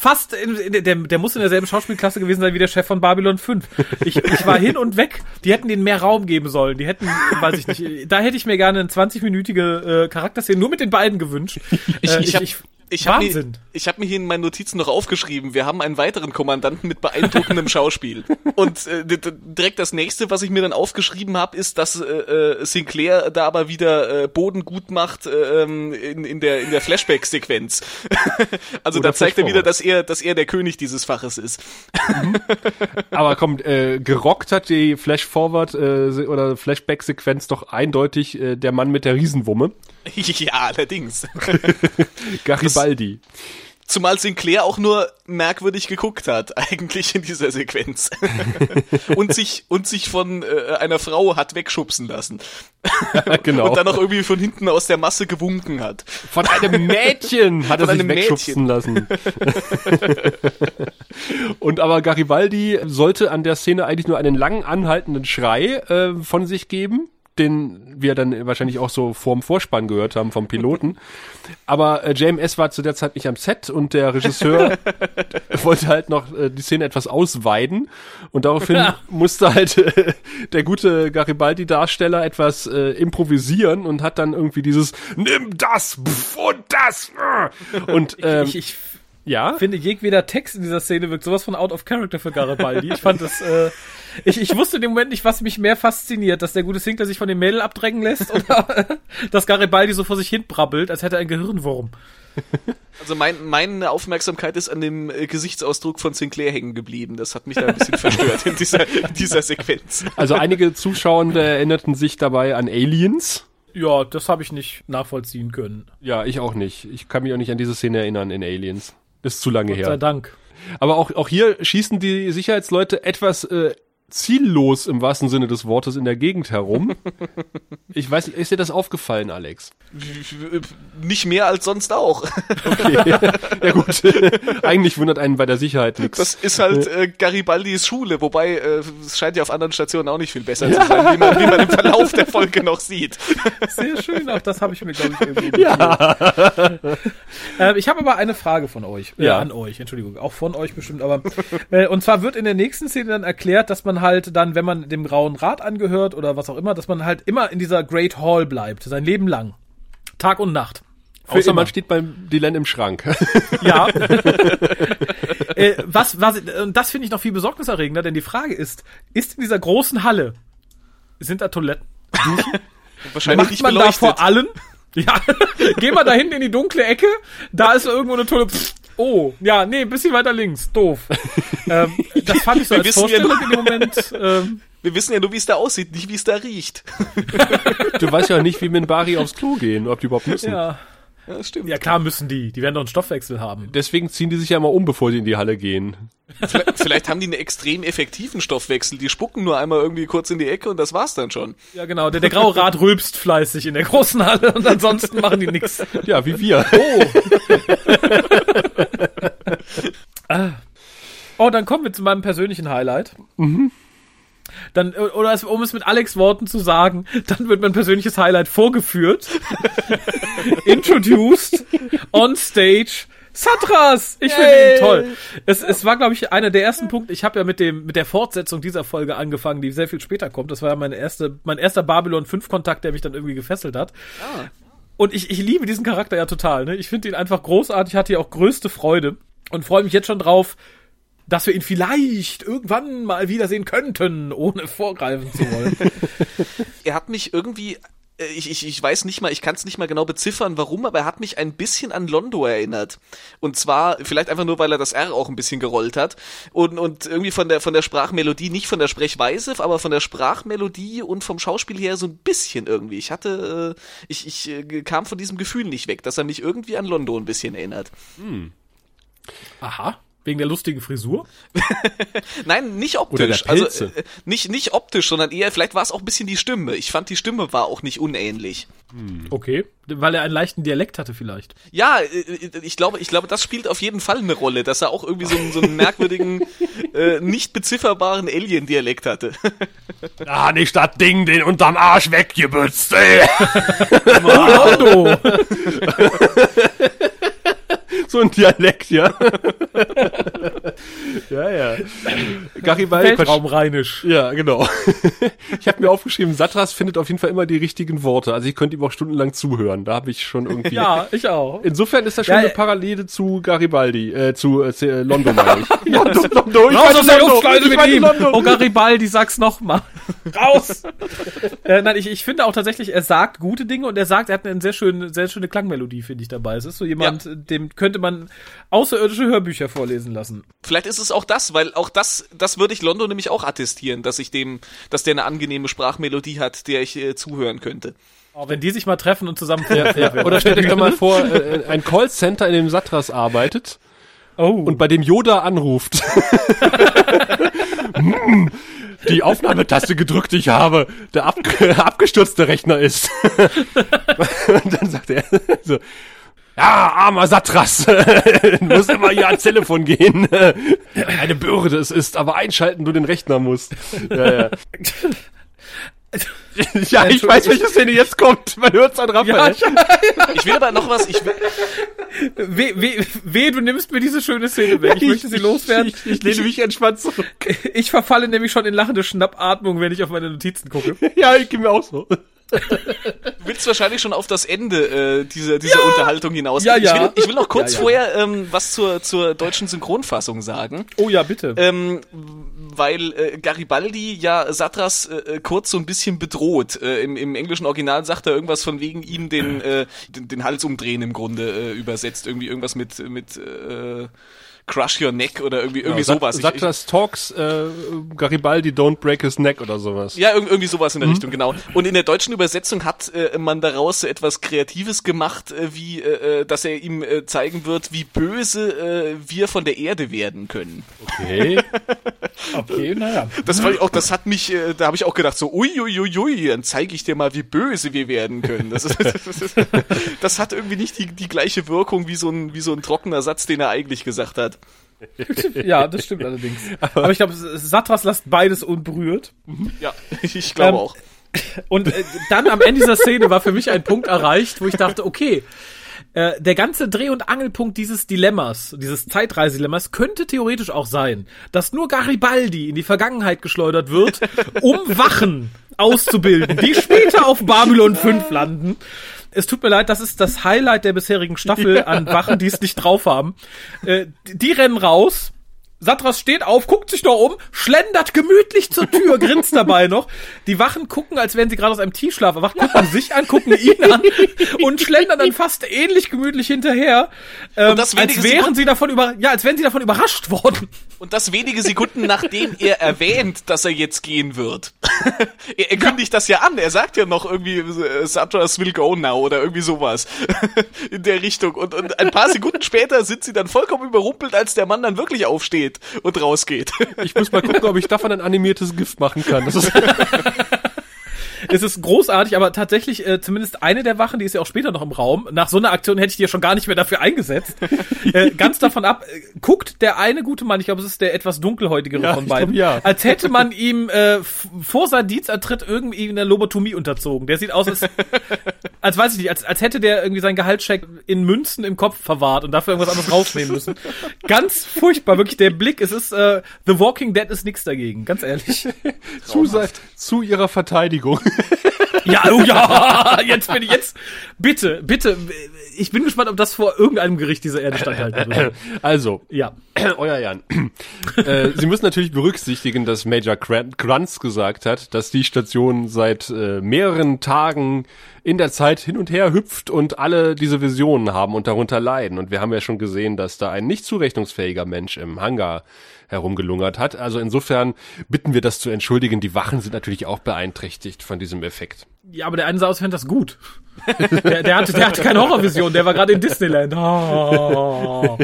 fast, in, in, der, der muss in derselben Schauspielklasse gewesen sein wie der Chef von Babylon 5. Ich, ich war hin und weg. Die hätten denen mehr Raum geben sollen. Die hätten, weiß ich nicht, da hätte ich mir gerne eine 20-minütige äh, Charakterszene nur mit den beiden gewünscht. Ich, Äh, ich, hab, ich hab mir, Wahnsinn. ich hab mir hier in meinen Notizen noch aufgeschrieben, wir haben einen weiteren Kommandanten mit beeindruckendem Schauspiel. Und äh, direkt das nächste, was ich mir dann aufgeschrieben habe, ist, dass äh, äh, Sinclair da aber wieder äh, Boden gut macht äh, ähm, in, in der, in der Flashback-Sequenz. also Oder da zeigt er wieder, dass er, dass er der König dieses Faches ist. Aber komm, äh, gerockt hat die Flash-Forward äh, oder Flashback-Sequenz doch eindeutig äh, der Mann mit der Riesenwumme, ja, allerdings. Garibaldi. Zumal Sinclair auch nur merkwürdig geguckt hat, eigentlich in dieser Sequenz. und sich, und sich von äh, einer Frau hat wegschubsen lassen. genau. Und dann auch irgendwie von hinten aus der Masse gewunken hat. Von einem Mädchen hat er Von sich einem wegschubsen lassen. Und aber Garibaldi sollte an der Szene eigentlich nur einen lang anhaltenden Schrei äh, von sich geben. Den wir dann wahrscheinlich auch so vorm Vorspann gehört haben vom Piloten. Aber äh, JMS war zu der Zeit nicht am Set und der Regisseur wollte halt noch äh, die Szene etwas ausweiden und daraufhin musste halt äh, der gute Garibaldi-Darsteller etwas äh, improvisieren und hat dann irgendwie dieses Nimm das und das äh. und ähm, ich, ich ja finde, jedweder Text in dieser Szene wirkt sowas von out of character für Garibaldi. Ich fand das, äh, ich, ich wusste in dem Moment nicht, was mich mehr fasziniert, dass der gute Sinkler sich von dem Mädel abdrängen lässt oder dass Garibaldi so vor sich hin brabbelt, als hätte er einen Gehirnwurm. Also mein, meine Aufmerksamkeit ist an dem äh, Gesichtsausdruck von Sinclair hängen geblieben. Das hat mich da ein bisschen verstört in dieser, in dieser Sequenz. Also einige Zuschauer erinnerten sich dabei an Aliens. Ja, das habe ich nicht nachvollziehen können. Ja, ich auch nicht. Ich kann mich auch nicht an diese Szene erinnern in Aliens. Ist zu lange Gott sei her. Dank. Aber auch, auch hier schießen die Sicherheitsleute etwas äh, ziellos im wahrsten Sinne des Wortes in der Gegend herum. Ich weiß nicht, ist dir das aufgefallen, Alex? Nicht mehr als sonst auch. Okay. ja gut. Eigentlich wundert einen bei der Sicherheit nichts. Das ist halt äh, Garibaldis Schule, wobei äh, es scheint ja auf anderen Stationen auch nicht viel besser zu sein, wie man, wie man im Verlauf der Folge noch sieht. Sehr schön, auch das habe ich mir, glaube ich, irgendwie ja. äh, Ich habe aber eine Frage von euch. Äh, Ja. An euch, Entschuldigung. Auch von euch bestimmt, aber äh, und zwar wird in der nächsten Szene dann erklärt, dass man halt dann, wenn man dem Grauen Rat angehört oder was auch immer, dass man halt immer in dieser Great Hall bleibt, sein Leben lang. Tag und Nacht. Für Außer immer. man steht beim Dylan im Schrank. Ja. äh, was, was, und das finde ich noch viel besorgniserregender, denn die Frage ist, ist in dieser großen Halle, sind da Toiletten? Wahrscheinlich Macht nicht man da beleuchtet. vor allen? Ja, geh mal da hinten in die dunkle Ecke, da ist irgendwo eine Toilette. Oh, ja, nee, ein bisschen weiter links, doof. ähm, das fand ich so Wir als wissen ja Vorstellung in dem Moment. Ähm, Wir wissen ja nur, wie es da aussieht, nicht wie es da riecht. Du weißt ja auch nicht, wie Minbari aufs Klo gehen, ob die überhaupt müssen. ja. Ja, das stimmt. ja, klar müssen die. Die werden doch einen Stoffwechsel haben. Deswegen ziehen die sich ja immer um, bevor sie in die Halle gehen. Vielleicht, vielleicht haben die einen extrem effektiven Stoffwechsel. Die spucken nur einmal irgendwie kurz in die Ecke und das war's dann schon. Ja, genau. Der, der graue Rat rülpst fleißig in der großen Halle und ansonsten machen die nix. Ja, wie wir. Oh, dann kommen wir zu meinem persönlichen Highlight. Dann, äh, oder um es mit Alex Worten zu sagen, dann wird mein persönliches Highlight vorgeführt, introduced, on stage, Satras! Ich finde ihn toll. Es, es war, glaube ich, einer der ersten Punkte. Ich habe ja mit dem mit der Fortsetzung dieser Folge angefangen, die sehr viel später kommt. Das war ja meine erste, mein erster Babylon 5 Kontakt, der mich dann irgendwie gefesselt hat. Und ich, ich liebe diesen Charakter ja total. Ne? Ich finde ihn einfach großartig, hatte ja auch größte Freude und freue mich jetzt schon drauf, dass wir ihn vielleicht irgendwann mal wiedersehen könnten, ohne vorgreifen zu wollen. Er hat mich irgendwie, ich, ich, ich weiß nicht mal, ich kann es nicht mal genau beziffern, warum, aber er hat mich ein bisschen an Londo erinnert. Und zwar vielleicht einfach nur, weil er das R auch ein bisschen gerollt hat. Und, und irgendwie von der, von der Sprachmelodie, nicht von der Sprechweise, aber von der Sprachmelodie und vom Schauspiel her so ein bisschen irgendwie. Ich hatte, äh, ich, ich äh, kam von diesem Gefühl nicht weg, dass er mich irgendwie an Londo ein bisschen erinnert. Aha. Wegen der lustigen Frisur? Nein, nicht optisch. Also äh, nicht nicht optisch, sondern eher vielleicht war es auch ein bisschen die Stimme. Ich fand die Stimme war auch nicht unähnlich. Okay. Weil er einen leichten Dialekt hatte vielleicht. Ja, äh, ich glaube, ich glaube, das spielt auf jeden Fall eine Rolle, dass er auch irgendwie so einen, so einen merkwürdigen, äh, nicht bezifferbaren Alien-Dialekt hatte. Ah, nicht das Ding, den unterm Arsch weggebützt, ey. So ein Dialekt, ja. ja, ja. Garibaldi. Weltraumrheinisch. Ja, genau. Ich habe mir aufgeschrieben, Satras findet auf jeden Fall immer die richtigen Worte. Also ich könnte ihm auch stundenlang zuhören. Da habe ich schon irgendwie. Ja, ich auch. Insofern ist das schon Ja, eine Parallele zu Garibaldi, äh, zu äh, äh, London, meine ich. Londo, Londo, ich Raus meine aus der Luftschleuse ich mit meine ihm! Londo. Oh, Garibaldi, sag's noch mal. Raus! äh, nein, ich, ich finde auch tatsächlich, er sagt gute Dinge und er sagt, er hat eine sehr schöne, sehr schöne Klangmelodie, finde ich dabei. Es ist so jemand, dem könnte man außerirdische Hörbücher vorlesen lassen. Vielleicht ist es auch das, weil auch das, das würde ich Londo nämlich auch attestieren, dass ich dem, dass der eine angenehme Sprachmelodie hat, der ich äh, zuhören könnte. Oh, wenn die sich mal treffen und zusammen Oder stellt euch doch mal vor, äh, ein Callcenter, in dem Satras arbeitet Oh. und bei dem Yoda anruft. Mm, Die Aufnahmetaste gedrückt, die ich habe. Der ab, abgestürzte Rechner ist. und dann sagt er so, ja, armer Satras, muss immer hier ans Telefon gehen. Eine Bürde es ist, aber einschalten du den Rechner musst. Ja, ja. ja, ich weiß, welche Szene jetzt kommt. Man hört's an Ja, Raphael. ich, Ich will aber noch was, ich will, weh, weh, weh, du nimmst mir diese schöne Szene weg. Ich möchte sie loswerden. Ich, ich lehne mich entspannt zurück. Ich verfalle nämlich schon in lachende Schnappatmung, wenn ich auf meine Notizen gucke. Ja, ich geh mir auch so. Du willst wahrscheinlich schon auf das Ende äh, dieser, dieser Unterhaltung hinaus. Ja, ja. Ich, will, ich will noch kurz Ja, ja. vorher ähm, was zur, zur deutschen Synchronfassung sagen. Oh ja, bitte. Ähm, weil äh, Garibaldi ja Satras äh, kurz so ein bisschen bedroht. Äh, im, Im englischen Original sagt er irgendwas von wegen ihm den, äh, den, den Hals umdrehen im Grunde äh, übersetzt. Irgendwie irgendwas mit, mit äh, Crush Your Neck oder irgendwie, irgendwie sowas. Ich- ich- Satras Talks, äh, Garibaldi don't break his neck oder sowas. Ja, irg irgendwie sowas in der Richtung, genau. Und in der deutschen Übersetzung hat äh, man daraus so etwas Kreatives gemacht, äh, wie, äh, äh, dass er ihm äh, zeigen wird, wie böse äh, wir von der Erde werden können. Okay. Okay, naja. Das fand ich auch, das hat mich, äh, da habe ich auch gedacht, so, ui, ui, ui, ui, dann zeige ich dir mal, wie böse wir werden können. Das, ist, das, ist, das hat irgendwie nicht die, die gleiche Wirkung wie so, ein, wie so ein trockener Satz, den er eigentlich gesagt hat. Ja, das stimmt allerdings. Aber ich glaube, Satras lasst beides unberührt. Ja, ich glaube Ähm, auch. Und äh, dann am Ende dieser Szene war für mich ein Punkt erreicht, wo ich dachte, okay, äh, der ganze Dreh- und Angelpunkt dieses Dilemmas, dieses Zeitreisedilemmas, könnte theoretisch auch sein, dass nur Garibaldi in die Vergangenheit geschleudert wird, um Wachen auszubilden, die später auf Babylon 5 landen. Es tut mir leid, das ist das Highlight der bisherigen Staffel an Wachen, die es nicht drauf haben. Äh, die rennen raus. Satras steht auf, guckt sich noch um, schlendert gemütlich zur Tür, grinst dabei noch. Die Wachen gucken, als wären sie gerade aus einem Tiefschlaf erwacht, gucken sich an, gucken ihn an und schlendern dann fast ähnlich gemütlich hinterher, ähm, das als wären Sekunden- sie davon über, ja, als wären sie davon überrascht worden. Und das wenige Sekunden, nachdem er erwähnt, dass er jetzt gehen wird. er, er kündigt das ja an. Er sagt ja noch irgendwie, äh, Satras will go now oder irgendwie sowas. In der Richtung. Und, und ein paar Sekunden später sind sie dann vollkommen überrumpelt, als der Mann dann wirklich aufsteht und rausgeht. Ich muss mal gucken, ob ich davon ein animiertes Gift machen kann. Das ist, Es ist großartig, aber tatsächlich äh, zumindest eine der Wachen, die ist ja auch später noch im Raum. Nach so einer Aktion hätte ich die ja schon gar nicht mehr dafür eingesetzt. äh, ganz davon ab, äh, guckt der eine gute Mann, ich glaube, es ist der etwas dunkelhäutigere Ja, von ich glaub, beiden, ja. als hätte man ihm äh, vor sein Dienstantritt irgendwie eine Lobotomie unterzogen. Der sieht aus, als, als weiß ich nicht, als, als hätte der irgendwie sein Gehaltscheck in Münzen im Kopf verwahrt und dafür irgendwas anderes rausnehmen müssen. Ganz furchtbar, wirklich der Blick. Es ist äh, The Walking Dead ist nix dagegen, ganz ehrlich. zu, zu ihrer Verteidigung. Ja, oh ja, jetzt bin ich jetzt. Bitte, bitte. Ich bin gespannt, ob das vor irgendeinem Gericht dieser Erde standhalten wird. Also, Ja. euer Jan. äh, Sie müssen natürlich berücksichtigen, dass Major Grunts gesagt hat, dass die Station seit äh, mehreren Tagen in der Zeit hin und her hüpft und alle diese Visionen haben und darunter leiden. Und wir haben ja schon gesehen, dass da ein nicht zurechnungsfähiger Mensch im Hangar herumgelungert hat. Also insofern bitten wir das zu entschuldigen. Die Wachen sind natürlich auch beeinträchtigt von diesem Effekt. Ja, aber der eine sah aus, fände das gut. Der, der, hatte, der hatte keine Horrorvision, der war gerade in Disneyland. Oh.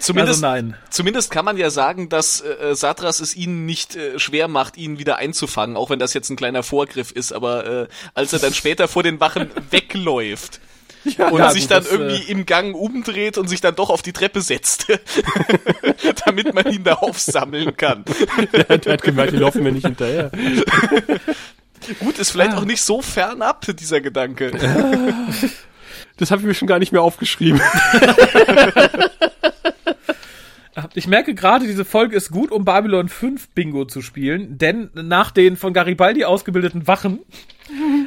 Zumindest, Also nein. zumindest kann man ja sagen, dass äh, Satras es ihnen nicht äh, schwer macht, ihn wieder einzufangen, auch wenn das jetzt ein kleiner Vorgriff ist, aber äh, als er dann später vor den Wachen wegläuft. und ja, sich gut, dann das, irgendwie im Gang umdreht und sich dann doch auf die Treppe setzt, damit man ihn da aufsammeln kann. Der, der hat gemerkt, die laufen mir nicht hinterher. Gut, ist vielleicht auch nicht so fernab, dieser Gedanke. Das habe ich mir schon gar nicht mehr aufgeschrieben. Ich merke gerade, diese Folge ist gut, um Babylon 5 Bingo zu spielen, denn nach den von Garibaldi ausgebildeten Wachen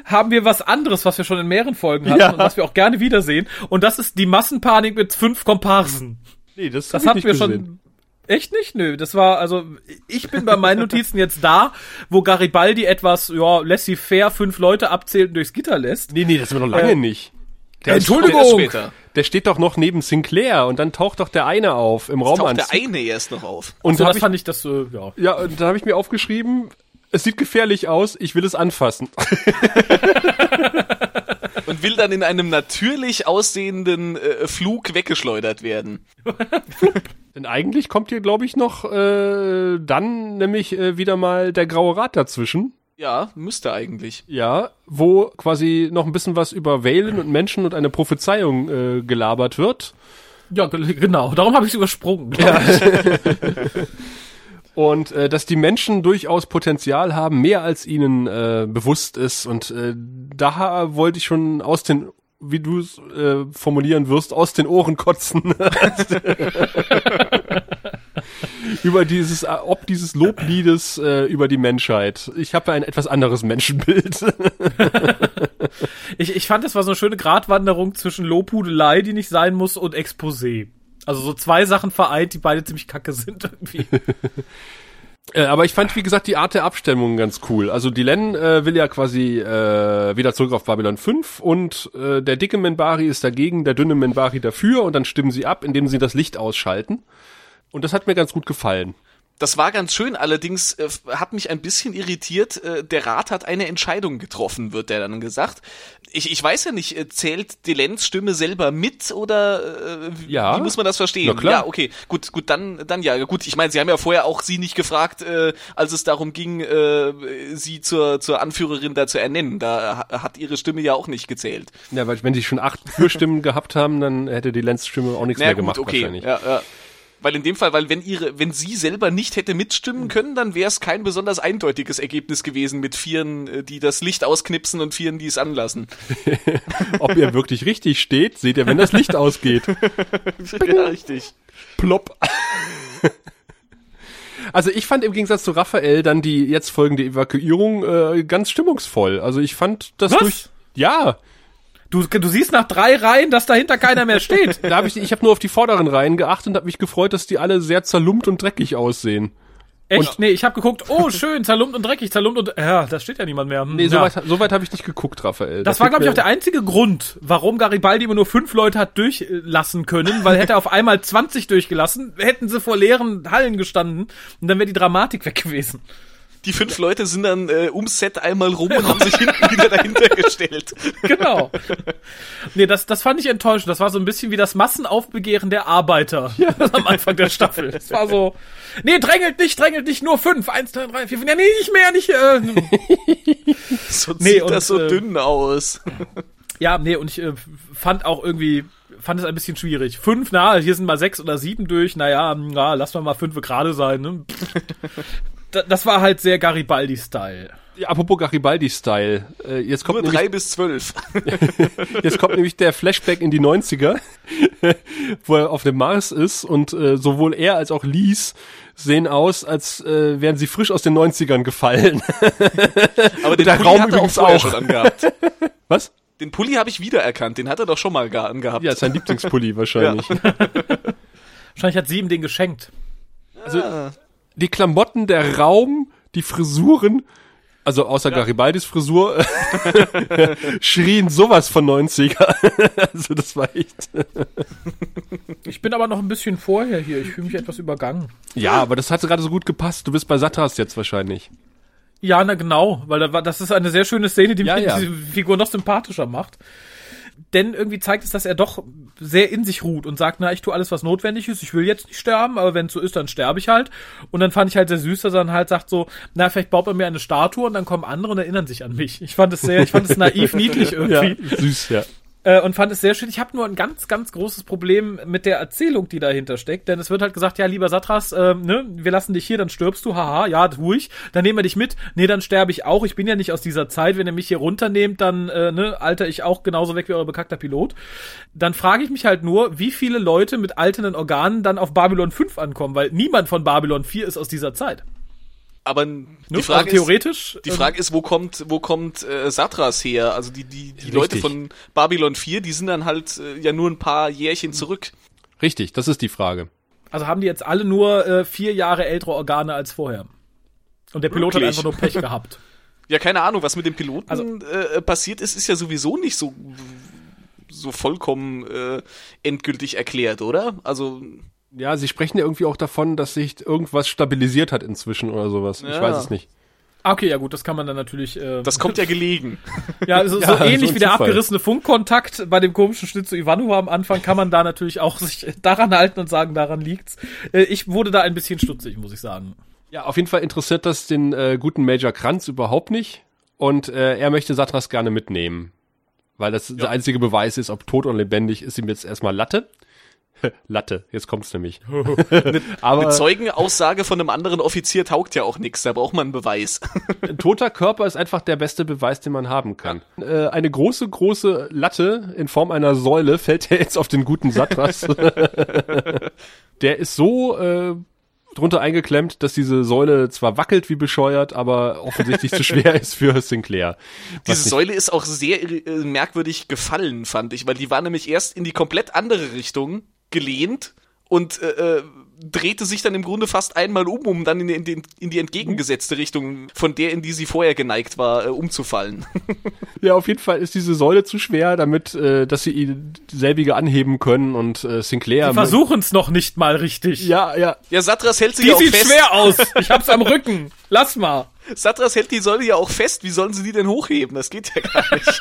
haben wir was anderes, was wir schon in mehreren Folgen hatten Ja. und was wir auch gerne wiedersehen. Und das ist die Massenpanik mit fünf Komparsen. Nee, das, Das hatten ich wir nicht schon. gesehen. Echt nicht? Nö, das war, also, ich bin bei meinen Notizen jetzt da, wo Garibaldi etwas, ja, laissez-faire fünf Leute abzählt und durchs Gitter lässt. Nee, nee, das sind wir noch lange Äh, nicht. Entschuldigung! Der ist später. Der steht doch noch neben Sinclair und dann taucht doch der eine auf im Taucht Raumanzug. der eine erst noch auf. Und So, da das ich, fand ich das, äh, ja. ja, und da habe ich mir aufgeschrieben, es sieht gefährlich aus, ich will es anfassen. Und will dann in einem natürlich aussehenden äh, Flug weggeschleudert werden. Denn eigentlich kommt hier, glaube ich, noch äh, dann nämlich äh, wieder mal der graue Rat dazwischen. Ja, müsste eigentlich. Ja, wo quasi noch ein bisschen was über Valen und Menschen und eine Prophezeiung äh, gelabert wird. Ja, ge- genau. Darum habe ich es übersprungen. Und äh, dass die Menschen durchaus Potenzial haben, mehr als ihnen äh, bewusst ist. Und äh, da wollte ich schon aus den, wie du es äh, formulieren wirst, aus den Ohren kotzen. über dieses, äh, ob dieses Lobliedes äh, über die Menschheit. Ich habe ein etwas anderes Menschenbild. Ich, ich fand, das war so eine schöne Gratwanderung zwischen Lobhudelei, die nicht sein muss, und Exposé. Also so zwei Sachen vereint, die beide ziemlich kacke sind irgendwie. Äh, aber ich fand, wie gesagt, die Art der Abstimmung ganz cool. Also die Len äh, will ja quasi äh, wieder zurück auf Babylon 5 und äh, der dicke Menbari ist dagegen, der dünne Menbari dafür und dann stimmen sie ab, indem sie das Licht ausschalten. Und das hat mir ganz gut gefallen. Das war ganz schön, allerdings äh, hat mich ein bisschen irritiert. Äh, der Rat hat eine Entscheidung getroffen, wird der dann gesagt. Ich, ich weiß ja nicht, äh, zählt Delens Stimme selber mit oder äh, Ja. wie muss man das verstehen? Na klar. Ja, okay, gut, gut, dann, dann ja, gut. Ich meine, Sie haben ja vorher auch Sie nicht gefragt, äh, als es darum ging, äh, Sie zur zur Anführerin da zu ernennen. Da ha- hat Ihre Stimme ja auch nicht gezählt. Ja, weil wenn sie schon acht Fürstimmen gehabt haben, dann hätte die Lenz-Stimme auch nichts Na mehr gut, gemacht okay. wahrscheinlich. Ja, ja. Weil in dem Fall, weil wenn ihre, wenn sie selber nicht hätte mitstimmen können, dann wäre es kein besonders eindeutiges Ergebnis gewesen mit Vieren, äh, die das Licht ausknipsen und Vieren, die es anlassen. Ob ihr wirklich richtig steht, seht ihr, wenn das Licht ausgeht. ja, richtig. Plopp. Also ich fand im Gegensatz zu Raphael dann die jetzt folgende Evakuierung äh, ganz stimmungsvoll. Also ich fand das Was? durch. Ja, Du, du siehst nach drei Reihen, dass dahinter keiner mehr steht. da habe ich, ich habe nur auf die vorderen Reihen geachtet und habe mich gefreut, dass die alle sehr zerlumpt und dreckig aussehen. Echt? nee, ich habe geguckt, oh schön, zerlumpt und dreckig, zerlumpt und ja, da steht ja niemand mehr. Hm, Nee, ja. so weit, so habe ich nicht geguckt, Raphael. Das Da war, glaube ich, auch der einzige Grund, warum Garibaldi immer nur fünf Leute hat durchlassen können, weil hätte er auf einmal 20 durchgelassen, hätten sie vor leeren Hallen gestanden und dann wäre die Dramatik weg gewesen. Die fünf Leute sind dann äh, ums Set einmal rum und haben sich hinten wieder dahinter gestellt. Genau. Nee, das, das fand ich enttäuschend. Das war so ein bisschen wie das Massenaufbegehren der Arbeiter am Anfang der Staffel. Das war so, nee, drängelt nicht, drängelt nicht, nur fünf, eins, zwei, drei, vier, fünf, ja, nee, nicht mehr, nicht, äh, Nee, sieht und, das so äh, dünn aus. Ja, nee, und ich äh, fand auch irgendwie, fand es ein bisschen schwierig. Fünf, na, hier sind mal sechs oder sieben durch, naja, na, lass mal mal fünf gerade sein, ne? Da- Das war halt sehr Garibaldi-Style. Ja, apropos Garibaldi-Style. Äh, jetzt, kommt Nur nämlich, drei bis zwölf. jetzt kommt nämlich der Flashback in die 90er, wo er auf dem Mars ist und äh, sowohl er als auch Lies sehen aus, als äh, wären sie frisch aus den 90ern gefallen. Aber den der Raum hat er auch übrigens auch. schon angehabt. Was? Den Pulli habe ich wiedererkannt, den hat er doch schon mal ga- angehabt. Ja, ist sein Lieblingspulli wahrscheinlich. Wahrscheinlich hat sie ihm den geschenkt. Die Klamotten, der Raum, die Frisuren, also außer Garibaldis Frisur, schrien sowas von 90er. also das war echt. Ich bin aber noch ein bisschen vorher hier. Ich fühle mich etwas übergangen. Ja, aber das hat gerade so gut gepasst. Du bist bei Satras jetzt wahrscheinlich. Ja, na genau, weil da war, das ist eine sehr schöne Szene, die Ja, mir ja. diese Figur noch sympathischer macht. Denn irgendwie zeigt es, dass er doch sehr in sich ruht und sagt, na, ich tue alles, was notwendig ist. Ich will jetzt nicht sterben, aber wenn es so ist, dann sterbe ich halt. Und dann fand ich halt sehr süß, dass er dann halt sagt so, na, vielleicht baut man mir eine Statue und dann kommen andere und erinnern sich an mich. Ich fand es sehr, ich fand es naiv, niedlich irgendwie. süß, ja. Äh, und fand es sehr schön. Ich habe nur ein ganz, ganz großes Problem mit der Erzählung, die dahinter steckt. Denn es wird halt gesagt, ja, lieber Satras, äh, ne, wir lassen dich hier, dann stirbst du, haha, ja, ich. Dann nehmen wir dich mit. Nee, dann sterbe ich auch. Ich bin ja nicht aus dieser Zeit. Wenn ihr mich hier runternehmt, dann äh, ne, alter ich auch genauso weg wie euer bekackter Pilot. Dann frage ich mich halt nur, wie viele Leute mit alternden Organen dann auf Babylon 5 ankommen, weil niemand von Babylon 4 ist aus dieser Zeit. Aber Ne? die Frage also theoretisch. ist, die Frage ist, wo kommt, wo kommt äh, Satras her? Also die, die, die Leute von Babylon 4, die sind dann halt äh, ja nur ein paar Jährchen zurück. Richtig, das ist die Frage. Also haben die jetzt alle nur äh, vier Jahre ältere Organe als vorher. Und der Pilot Wirklich? hat einfach nur Pech gehabt. Ja, keine Ahnung, was mit dem Piloten Also- äh, passiert ist, ist ja sowieso nicht so so vollkommen äh, endgültig erklärt, oder? Also Ja, sie sprechen ja irgendwie auch davon, dass sich irgendwas stabilisiert hat inzwischen oder sowas. Ich Ja. weiß es nicht. Ah, Okay, ja gut, das kann man dann natürlich. Äh, das kommt ja gelegen. ja, so, Ja, so so ähnlich ein wie der Zufall. abgerissene Funkkontakt bei dem komischen Schnitt zu Ivanova am Anfang kann man da natürlich auch sich daran halten und sagen, daran liegt's. Äh, ich wurde da ein bisschen stutzig, muss ich sagen. Ja, auf jeden Fall interessiert das den äh, guten Major Kranz überhaupt nicht. Und äh, er möchte Satras gerne mitnehmen. Weil das der einzige Beweis ist, ob tot oder lebendig, ist ihm jetzt erstmal Latte. Latte, jetzt kommt's nämlich. Eine Aber Zeugenaussage von einem anderen Offizier taugt ja auch nichts, da braucht man einen Beweis. ein toter Körper ist einfach der beste Beweis, den man haben kann. Äh, eine große, große Latte in Form einer Säule fällt ja jetzt auf den guten Satras. der ist so äh, drunter eingeklemmt, dass diese Säule zwar wackelt wie bescheuert, aber offensichtlich zu schwer ist für Sinclair. Diese Säule ist auch sehr äh, merkwürdig gefallen, fand ich, weil die war nämlich erst in die komplett andere Richtung gelehnt und äh, äh, drehte sich dann im Grunde fast einmal um, um dann in, die- in, die- in die entgegengesetzte Richtung, von der, in die sie vorher geneigt war, äh, umzufallen. Ja, auf jeden Fall ist diese Säule zu schwer, damit, äh, dass sie selbige anheben können und äh, Sinclair. Wir versuchen es noch nicht mal richtig. Ja, ja. Ja, Satras hält sie Die ja auch sieht fest. schwer aus. Ich hab's am Rücken. Lass mal. Satras hält die Säule ja auch fest. Wie sollen sie die denn hochheben? Das geht ja gar nicht.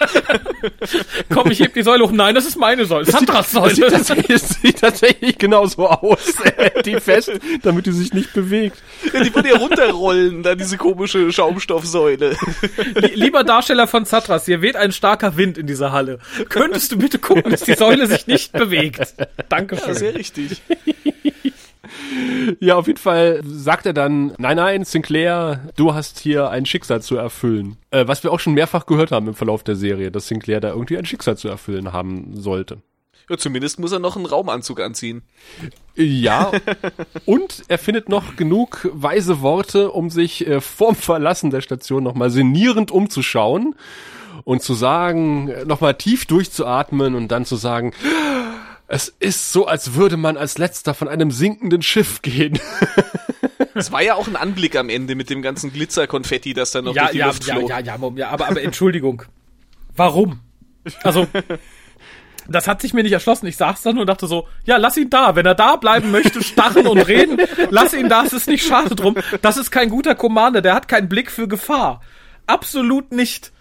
Komm, ich heb die Säule hoch. Nein, das ist meine Säule. Sandras Das sieht Säule. tatsächlich, es sieht tatsächlich genauso aus. Hält die fest, damit die sich nicht bewegt. Ja, die würde ja runterrollen, da diese komische Schaumstoffsäule. Lieber Darsteller von Zatras, hier weht ein starker Wind in dieser Halle. Könntest du bitte gucken, dass die Säule sich nicht bewegt? Dankeschön. Sehr richtig. Ja, auf jeden Fall sagt er dann, nein, nein, Sinclair, du hast hier ein Schicksal zu erfüllen. Äh, was wir auch schon mehrfach gehört haben im Verlauf der Serie, dass Sinclair da irgendwie ein Schicksal zu erfüllen haben sollte. Ja, zumindest muss er noch einen Raumanzug anziehen. Ja, und er findet noch genug weise Worte, um sich äh, vorm Verlassen der Station nochmal sinnierend umzuschauen und zu sagen, äh, nochmal tief durchzuatmen und dann zu sagen, es ist so, als würde man als letzter von einem sinkenden Schiff gehen. Es war ja auch ein Anblick am Ende mit dem ganzen Glitzerkonfetti, das dann noch Ja, durch die ja, Luft ja, flog. ja, ja, Mom, ja, aber, aber Entschuldigung. Warum? Also, das hat sich mir nicht erschlossen. Ich saß dann und dachte so, ja, lass ihn da. Wenn er da bleiben möchte, starren und reden, lass ihn da. Es ist nicht schade drum. Das ist kein guter Commander. Der hat keinen Blick für Gefahr. Absolut nicht.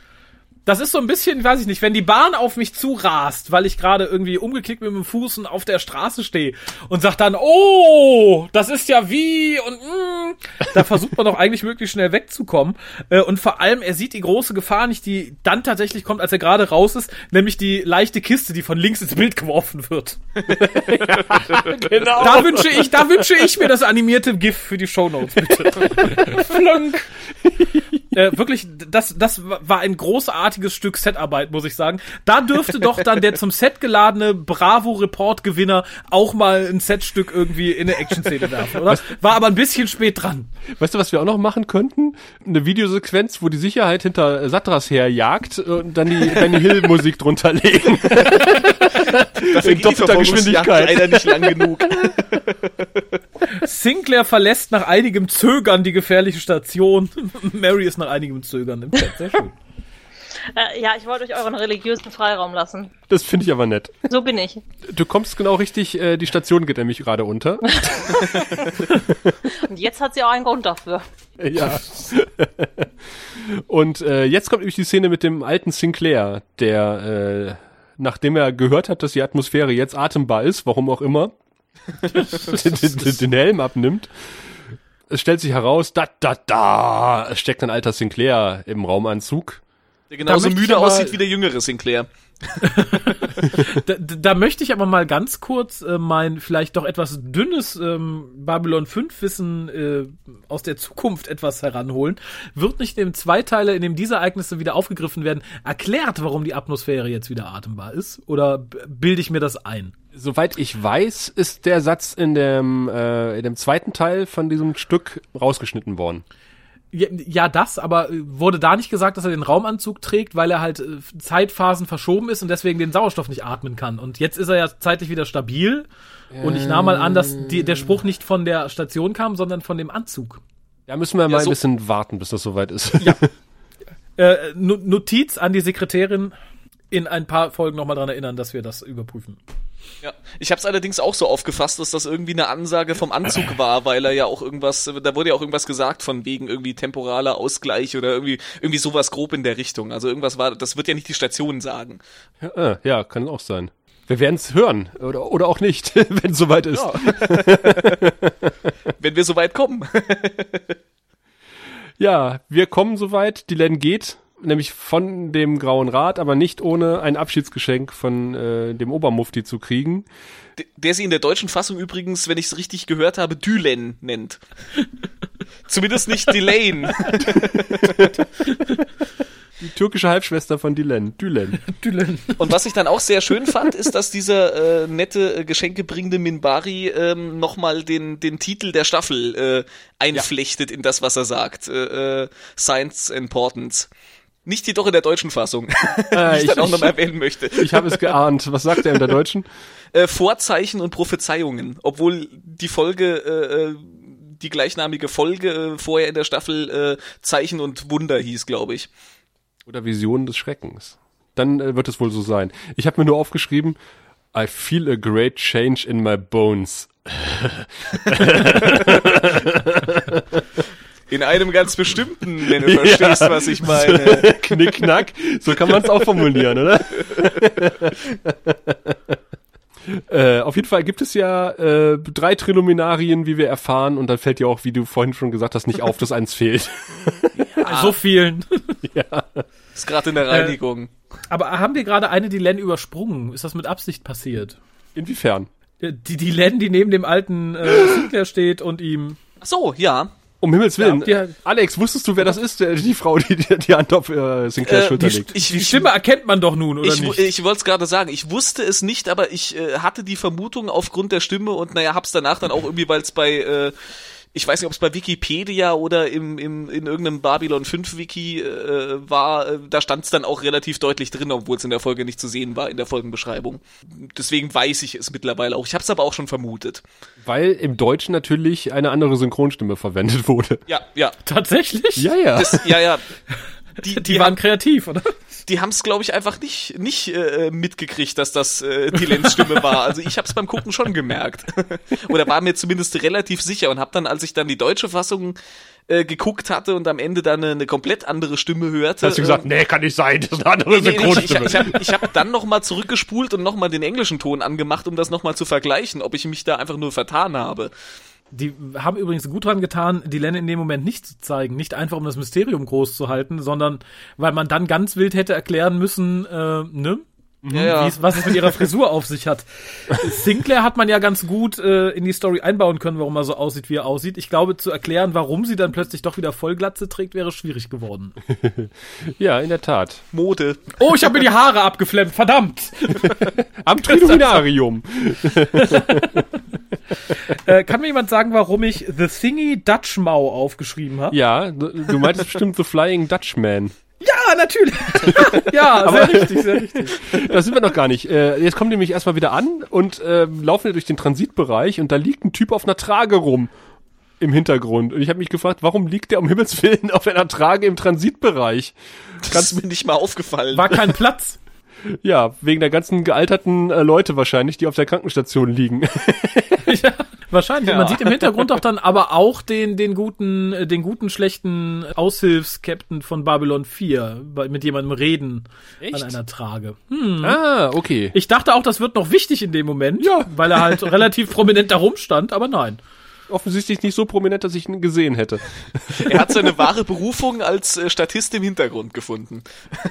Das ist so ein bisschen, weiß ich nicht, wenn die Bahn auf mich zurast, weil ich gerade irgendwie umgeklickt mit dem Fuß und auf der Straße stehe und sagt dann, oh, das ist ja wie und mm, da versucht man doch eigentlich möglichst schnell wegzukommen. Äh, Und vor allem, er sieht die große Gefahr nicht, die dann tatsächlich kommt, als er gerade raus ist, nämlich die leichte Kiste, die von links ins Bild geworfen wird. genau. Da wünsche ich, da wünsche ich mir das animierte GIF für die Shownotes, bitte. Flunk. äh, wirklich, das, das war ein großartiges Stück Setarbeit, muss ich sagen. Da dürfte doch dann der zum Set geladene Bravo-Report-Gewinner auch mal ein Setstück irgendwie in eine Action-Szene werfen, oder? War aber ein bisschen spät dran. Weißt du, was wir auch noch machen könnten? Eine Videosequenz, wo die Sicherheit hinter Satras herjagt und dann die Benny Hill Musik drunter legen. Dafür in doppelter Geschwindigkeit. leider nicht lang genug. Sinclair verlässt nach einigem Zögern die gefährliche Station. Mary ist nach einigem Zögern im Set. Sehr schön. Äh, ja, ich wollte euch euren religiösen Freiraum lassen. Das finde ich aber nett. So bin ich. Du kommst genau richtig, äh, die Station geht nämlich gerade unter. Und jetzt hat sie auch einen Grund dafür. ja. Und äh, jetzt kommt nämlich die Szene mit dem alten Sinclair, der, äh, nachdem er gehört hat, dass die Atmosphäre jetzt atembar ist, warum auch immer, den, den, den Helm abnimmt. Es stellt sich heraus, da, da, da, es steckt ein alter Sinclair im Raumanzug. Der genauso müde aussieht wie der jüngere Sinclair. Da, da möchte ich aber mal ganz kurz äh, mein vielleicht doch etwas dünnes ähm, Babylon 5 Wissen äh, aus der Zukunft etwas heranholen. Wird nicht im Zweiteiler, in dem diese Ereignisse wieder aufgegriffen werden, erklärt, warum die Atmosphäre jetzt wieder atembar ist? Oder bilde ich mir das ein? Soweit ich weiß, ist der Satz in dem, äh, in dem zweiten Teil von diesem Stück rausgeschnitten worden. Ja, ja, das, aber äh, wurde da nicht gesagt, dass er den Raumanzug trägt, weil er halt äh, Zeitphasen verschoben ist und deswegen den Sauerstoff nicht atmen kann. Und jetzt ist er ja zeitlich wieder stabil. Und ich nahm mal an, dass die, der Spruch nicht von der Station kam, sondern von dem Anzug. Da müssen wir mal so- ein bisschen warten, bis das soweit ist. Äh, No- Notiz an die Sekretärin, in ein paar Folgen nochmal dran erinnern, dass wir das überprüfen. Ja. Ich habe es allerdings auch so aufgefasst, dass das irgendwie eine Ansage vom Anzug war, weil er ja auch irgendwas, da wurde ja auch irgendwas gesagt von wegen irgendwie temporaler Ausgleich oder irgendwie irgendwie sowas grob in der Richtung. Also irgendwas war, das wird ja nicht die Station sagen. Ah, ja, kann auch sein. Wir werden es hören oder, oder auch nicht, wenn es soweit ist. Wenn wir so weit kommen. Ja, wir kommen soweit. Die Len geht nämlich von dem Grauen Rat, aber nicht ohne ein Abschiedsgeschenk von äh, dem Obermufti zu kriegen. D- Der sie in der deutschen Fassung übrigens, wenn ich es richtig gehört habe, Dylan nennt. Zumindest nicht Delane. Die türkische Halbschwester von Dylan. Dylan. Dylan. Und was ich dann auch sehr schön fand, ist, dass dieser äh, nette, äh, geschenkebringende Minbari ähm, nochmal den, den Titel der Staffel äh, einflechtet in das, was er sagt. Äh, äh, Science Importance. Nicht jedoch in der deutschen Fassung, die Äh, ich dann auch nochmal erwähnen möchte. Ich habe es geahnt. Was sagt er in der Deutschen? Äh, Vorzeichen und Prophezeiungen, obwohl die Folge, äh, äh, die gleichnamige Folge äh, vorher in der Staffel äh, Zeichen und Wunder hieß, glaube ich. Oder Visionen des Schreckens. Dann äh, wird es wohl so sein. Ich habe mir nur aufgeschrieben, I feel a great change in my bones. In einem ganz bestimmten, wenn du verstehst, was ich meine. Knickknack. So kann man es auch formulieren, oder? Äh, auf jeden Fall gibt es ja äh, drei Triluminarien, wie wir erfahren, und dann fällt dir auch, wie du vorhin schon gesagt hast, nicht auf, dass eins fehlt. So vielen. Ist gerade in der Reinigung. Aber haben wir gerade eine Dylan übersprungen? Ist das mit Absicht passiert? Inwiefern? Die Dylan, die neben dem alten äh, Sinclair steht und ihm. Ach so, ja. Um Himmels Willen. Ja, die- Alex, wusstest du, wer das ist? Die Frau, die die, die Hand auf äh, Sinclairs Äh, Schulter die- legt. ich, Die Stimme erkennt man doch nun, oder ich, nicht? ich wollte es gerade sagen, ich wusste es nicht, aber ich äh, hatte die Vermutung aufgrund der Stimme und naja, hab's danach dann auch irgendwie, weil es bei, äh, ich weiß nicht, ob es bei Wikipedia oder im, im, in irgendeinem Babylon 5 Wiki äh, war, äh, da stand es dann auch relativ deutlich drin, obwohl es in der Folge nicht zu sehen war, in der Folgenbeschreibung. Deswegen weiß ich es mittlerweile auch. Ich habe es aber auch schon vermutet. Weil im Deutschen natürlich eine andere Synchronstimme verwendet wurde. Ja, ja. Tatsächlich? Ja, ja. Das, ja, ja. Die, Die waren kreativ, oder? die haben es, glaube ich, einfach nicht nicht äh, mitgekriegt, dass das äh, die Lenzstimme war. Also ich habe es beim Gucken schon gemerkt. Oder war mir zumindest relativ sicher und habe dann, als ich dann die deutsche Fassung äh, geguckt hatte und am Ende dann eine, eine komplett andere Stimme hörte. Hast du gesagt, nee, kann nicht sein, das ist eine andere nee, nee, ich, ich habe ich hab dann nochmal zurückgespult und nochmal den englischen Ton angemacht, um das nochmal zu vergleichen, ob ich mich da einfach nur vertan habe. Die haben übrigens gut dran getan, die Len in dem Moment nicht zu zeigen. Nicht einfach, um das Mysterium groß zu halten, sondern weil man dann ganz wild hätte erklären müssen, äh, ne? Ja, ja. Wie's- was es mit ihrer Frisur auf sich hat. Sinclair hat man ja ganz gut äh, in die Story einbauen können, warum er so aussieht, wie er aussieht. Ich glaube, zu erklären, warum sie dann plötzlich doch wieder Vollglatze trägt, wäre schwierig geworden. Ja, in der Tat. Mode. Oh, ich habe mir die Haare abgeflemmt, verdammt! Am Triluminarium. Äh, kann mir jemand sagen, warum ich The Thingy Dutch Mau aufgeschrieben habe? Ja, du du meintest bestimmt The Flying Dutchman. Ja, natürlich. ja, sehr richtig, sehr richtig. Da sind wir noch gar nicht. Äh, jetzt kommen die nämlich erstmal wieder an und äh, laufen durch den Transitbereich und da liegt ein Typ auf einer Trage rum im Hintergrund. Und ich habe mich gefragt, warum liegt der um Himmels Willen auf einer Trage im Transitbereich? Das ist mir nicht mal aufgefallen. War kein Platz. Ja, wegen der ganzen gealterten äh, Leute wahrscheinlich, die auf der Krankenstation liegen. ja, wahrscheinlich. Ja. Man sieht im Hintergrund doch dann aber auch den, den guten, äh, den guten, schlechten Aushilfskapitän von Babylon 4 bei, mit jemandem reden Echt? an einer Trage. Hm. ah, okay. Ich dachte auch, das wird noch wichtig in dem Moment, Ja. weil er halt relativ prominent da rumstand, aber nein. Offensichtlich nicht so prominent, dass ich ihn gesehen hätte. Er hat seine wahre Berufung als äh, Statist im Hintergrund gefunden.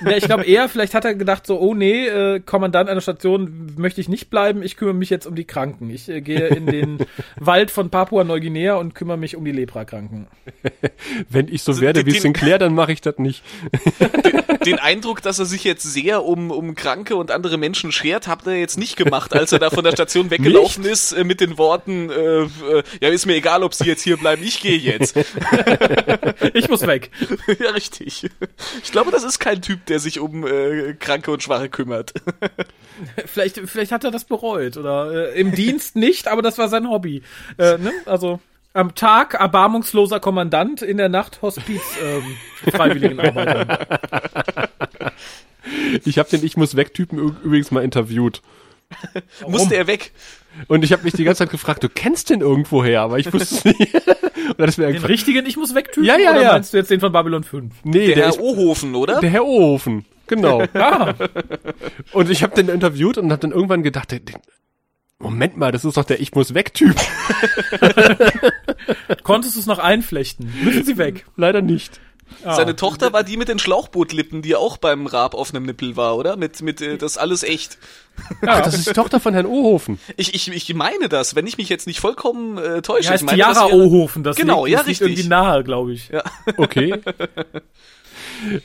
Ja, ich glaube eher, vielleicht hat er gedacht so, oh nee, äh, Kommandant einer Station möchte ich nicht bleiben, ich kümmere mich jetzt um die Kranken. Ich äh, gehe in den Wald von Papua-Neuguinea und kümmere mich um die Leprakranken. Wenn ich so werde wie den- Sinclair, dann mache ich das nicht. Den Eindruck, dass er sich jetzt sehr um, um Kranke und andere Menschen schert, hat er jetzt nicht gemacht, als er da von der Station weggelaufen ist äh, mit den Worten, äh, äh, ja, ist mir egal, ob sie jetzt hier bleiben, ich gehe jetzt. Ich muss weg. ja, richtig. Ich glaube, das ist kein Typ, der sich um äh, Kranke und Schwache kümmert. Vielleicht, vielleicht hat er das bereut oder äh, im Dienst nicht, aber das war sein Hobby. Äh, ne? Also am Tag erbarmungsloser Kommandant, in der Nacht Hospiz ähm, Freiwilligenarbeiter. Ich habe den Ich muss weg Typen übrigens mal interviewt. Musste er weg. Und ich habe mich die ganze Zeit gefragt, du kennst den irgendwoher, aber ich wusste es nicht. Und dann ist mir Den richtigen Ich muss weg Typen Ja, ja, oder ja. meinst du jetzt den von Babylon 5? nee, Der, der, Herr ist Ohofen, oder? der Herr Ohofen. Genau. Ah, Und ich habe den interviewt und habe dann irgendwann gedacht, der, der, Moment mal, das ist doch der Ich muss weg Typ. konntest du es noch einflechten? Müssen sie weg. Leider nicht. Seine Tochter war die mit den Schlauchbootlippen, die auch beim Raab auf einem Nippel war, oder? Mit, mit, äh, das alles echt. Ach, das ist die Tochter von Herrn Ohofen. Ich, ich, ich meine das, wenn ich mich jetzt nicht vollkommen äh, täusche. Die heißt ich meine, das Tiara Ohofen, das Genau, liegt, ja, das liegt richtig. irgendwie nahe, glaube ich. Ja. Okay.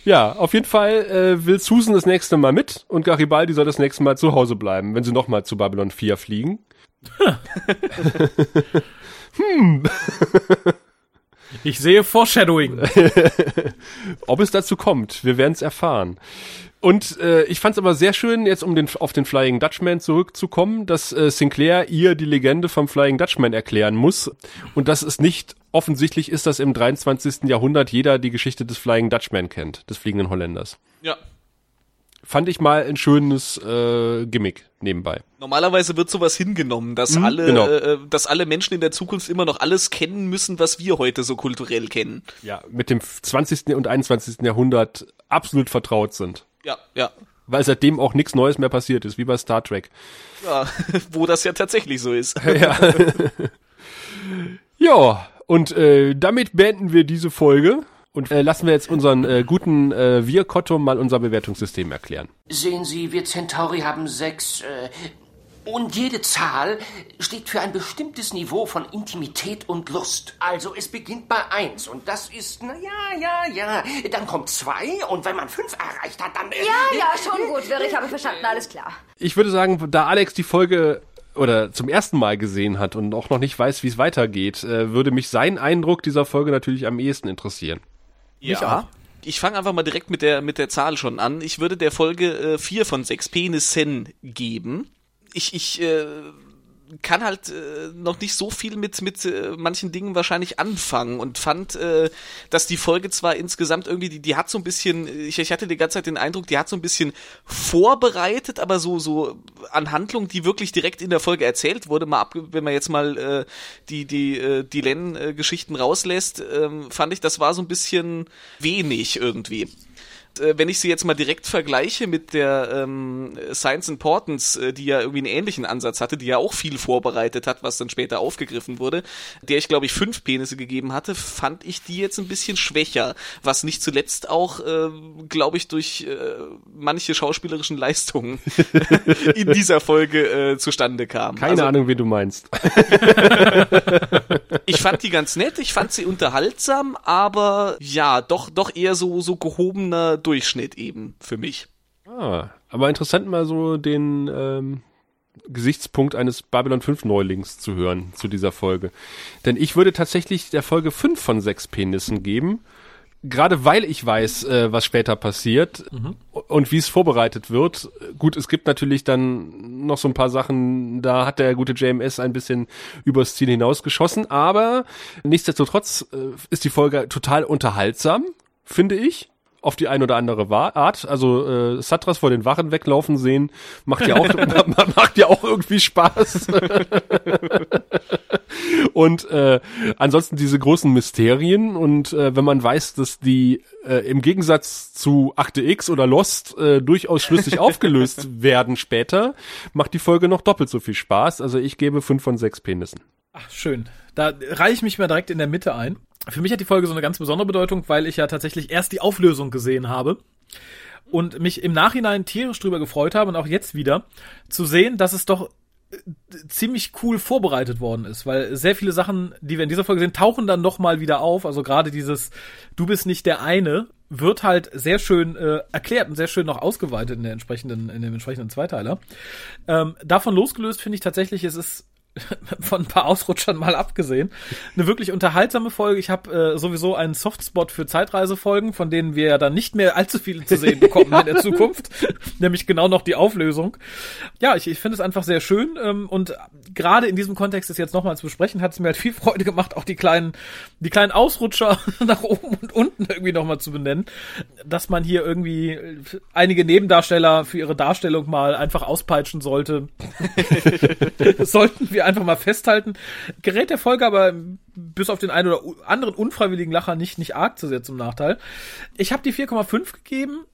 Ja, auf jeden Fall äh, will Susan das nächste Mal mit und Garibaldi soll das nächste Mal zu Hause bleiben, wenn sie nochmal zu Babylon 4 fliegen. Ich sehe Foreshadowing. Ob es dazu kommt, wir werden es erfahren. Und äh, ich fand es aber sehr schön, jetzt um den, auf den Flying Dutchman zurückzukommen, dass äh, Sinclair ihr die Legende vom Flying Dutchman erklären muss und dass es nicht offensichtlich ist, dass im 23. Jahrhundert jeder die Geschichte des Flying Dutchman kennt, des fliegenden Holländers. ja. Fand ich mal ein schönes äh, Gimmick nebenbei. Normalerweise wird sowas hingenommen, dass Mhm, alle, genau. äh, dass alle Menschen in der Zukunft immer noch alles kennen müssen, was wir heute so kulturell kennen. Ja, mit dem 20. und 21. Jahrhundert absolut vertraut sind. Ja, ja. Weil seitdem auch nichts Neues mehr passiert ist, wie bei Star Trek. Ja, wo das ja tatsächlich so ist. Ja. ja, und äh, damit beenden wir diese Folge und äh, lassen wir jetzt unseren äh, guten äh, Virkotto mal unser Bewertungssystem erklären. Sehen Sie, wir Centauri haben sechs. Äh, und jede Zahl steht für ein bestimmtes Niveau von Intimität und Lust. Also es beginnt bei eins und das ist, na ja, ja, ja. Dann kommt zwei und wenn man fünf erreicht hat, dann... Äh, Ja, ja, schon gut, Wirr, ich habe verstanden, alles klar. Ich würde sagen, da Alex die Folge oder zum ersten Mal gesehen hat und auch noch nicht weiß, wie es weitergeht, äh, würde mich sein Eindruck dieser Folge natürlich am ehesten interessieren. Ja. Ich fange einfach mal direkt mit der, mit der Zahl schon an. Ich würde der Folge äh, vier von sechs Penissen geben. Ich, ich äh, kann halt äh, noch nicht so viel mit, mit äh, manchen Dingen wahrscheinlich anfangen und fand, äh, dass die Folge zwar insgesamt irgendwie, die, die hat so ein bisschen, ich, ich hatte die ganze Zeit den Eindruck, die hat so ein bisschen vorbereitet, aber so, so an Handlung, die wirklich direkt in der Folge erzählt wurde, mal ab, wenn man jetzt mal äh, die, die, äh, die Len-Geschichten rauslässt, ähm, fand ich, das war so ein bisschen wenig irgendwie. äh, wenn ich sie jetzt mal direkt vergleiche mit der ähm, Science Importance, äh, die ja irgendwie einen ähnlichen Ansatz hatte, die ja auch viel vorbereitet hat, was dann später aufgegriffen wurde, der ich glaube ich fünf Penisse gegeben hatte, fand ich die jetzt ein bisschen schwächer, was nicht zuletzt auch, äh, glaube ich, durch äh, manche schauspielerischen Leistungen in dieser Folge äh, zustande kam. Keine Also, Ahnung, wie du meinst. ich fand die ganz nett, ich fand sie unterhaltsam, aber ja, doch, doch eher so, so gehobener Durchschnitt eben für mich. Ah, aber interessant mal so den ähm, Gesichtspunkt eines Babylon 5 Neulings zu hören zu dieser Folge. Denn ich würde tatsächlich der Folge 5 von 6 Penissen geben. Gerade weil ich weiß, äh, was später passiert und wie es vorbereitet wird. Gut, es gibt natürlich dann noch so ein paar Sachen, da hat der gute JMS ein bisschen übers Ziel hinausgeschossen, aber nichtsdestotrotz äh, ist die Folge total unterhaltsam, finde ich auf die ein oder andere Art. Also äh, Satras vor den Wachen weglaufen sehen, macht ja auch ma- macht ja auch irgendwie Spaß. und äh, ansonsten diese großen Mysterien und äh, wenn man weiß, dass die äh, im Gegensatz zu Akte X oder Lost äh, durchaus schlüssig aufgelöst werden später, macht die Folge noch doppelt so viel Spaß. Also ich gebe fünf von sechs Penissen. Ach, schön. Da reiche ich mich mal direkt in der Mitte ein. Für mich hat die Folge so eine ganz besondere Bedeutung, weil ich ja tatsächlich erst die Auflösung gesehen habe und mich im Nachhinein tierisch drüber gefreut habe und auch jetzt wieder zu sehen, dass es doch äh, ziemlich cool vorbereitet worden ist, weil sehr viele Sachen, die wir in dieser Folge sehen, tauchen dann noch mal wieder auf. Also gerade dieses "Du bist nicht der eine" wird halt sehr schön äh, erklärt und sehr schön noch ausgeweitet in der entsprechenden in dem entsprechenden Zweiteiler. Ähm, davon losgelöst finde ich tatsächlich, es ist von ein paar Ausrutschern mal abgesehen. Eine wirklich unterhaltsame Folge. Ich habe äh, sowieso einen Softspot für Zeitreisefolgen, von denen wir ja dann nicht mehr allzu viele zu sehen bekommen in der Zukunft. Nämlich genau noch die Auflösung. Ja, ich, ich finde es einfach sehr schön. Ähm, und gerade in diesem Kontext, das jetzt nochmal zu besprechen, hat es mir halt viel Freude gemacht, auch die kleinen, die kleinen Ausrutscher nach oben und unten irgendwie nochmal zu benennen. Dass man hier irgendwie einige Nebendarsteller für ihre Darstellung mal einfach auspeitschen sollte. sollten wir einfach mal festhalten. Gerät der Folge aber bis auf den einen oder anderen unfreiwilligen Lacher nicht, nicht arg zu sehr zum Nachteil. Ich habe die 4,5 gegeben,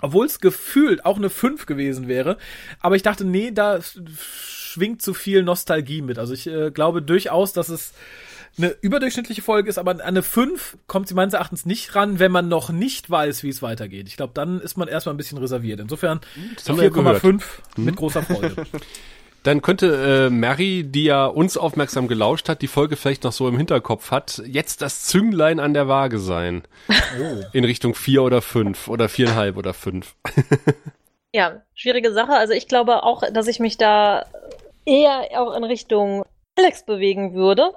obwohl es gefühlt auch eine 5 gewesen wäre. Aber ich dachte, nee, da schwingt zu viel Nostalgie mit. Also ich äh, glaube durchaus, dass es Eine überdurchschnittliche Folge ist aber an eine 5 kommt sie meines Erachtens nicht ran, wenn man noch nicht weiß, wie es weitergeht. Ich glaube, dann ist man erstmal ein bisschen reserviert. Insofern haben wir ja gehört. 4,5 mit großer Freude. Dann könnte äh, Mary, die ja uns aufmerksam gelauscht hat, die Folge vielleicht noch so im Hinterkopf hat, jetzt das Zünglein an der Waage sein. Oh. In Richtung vier oder fünf oder viereinhalb oder fünf. Ja, schwierige Sache. Also ich glaube auch, dass ich mich da eher auch in Richtung Alex bewegen würde,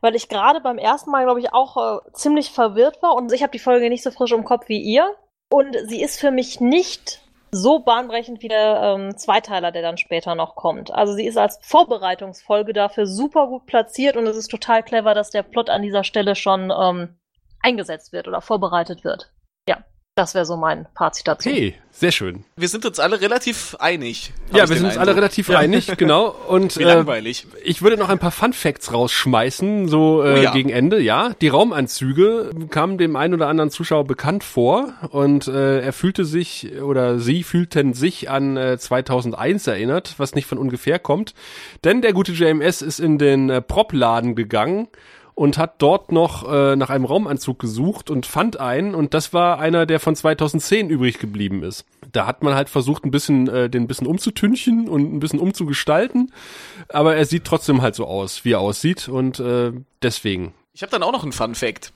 weil ich gerade beim ersten Mal, glaube ich, auch äh, ziemlich verwirrt war und ich habe die Folge nicht so frisch im Kopf wie ihr. Und sie ist für mich nicht so bahnbrechend wie der ähm, Zweiteiler, der dann später noch kommt. Also sie ist als Vorbereitungsfolge dafür super gut platziert und es ist total clever, dass der Plot an dieser Stelle schon ähm, eingesetzt wird oder vorbereitet wird. Ja, das wäre so mein Fazit dazu. Okay, sehr schön. Wir sind uns alle relativ einig. Ja, wir sind uns alle relativ einig, genau. Und Wie äh, langweilig. ich würde noch ein paar Fun Facts rausschmeißen, so äh, Oh ja. gegen Ende, ja. Die Raumanzüge kamen dem einen oder anderen Zuschauer bekannt vor und äh, er fühlte sich oder sie fühlten sich an äh, 2001 erinnert, was nicht von ungefähr kommt. Denn der gute JMS ist in den äh, Prop-Laden gegangen und hat dort noch äh, nach einem Raumanzug gesucht und fand einen und das war einer, der von 2010 übrig geblieben ist. Da hat man halt versucht, ein bisschen äh, den ein bisschen umzutünchen und ein bisschen umzugestalten, aber er sieht trotzdem halt so aus, wie er aussieht und äh, deswegen. Ich habe dann auch noch einen Fun Fact.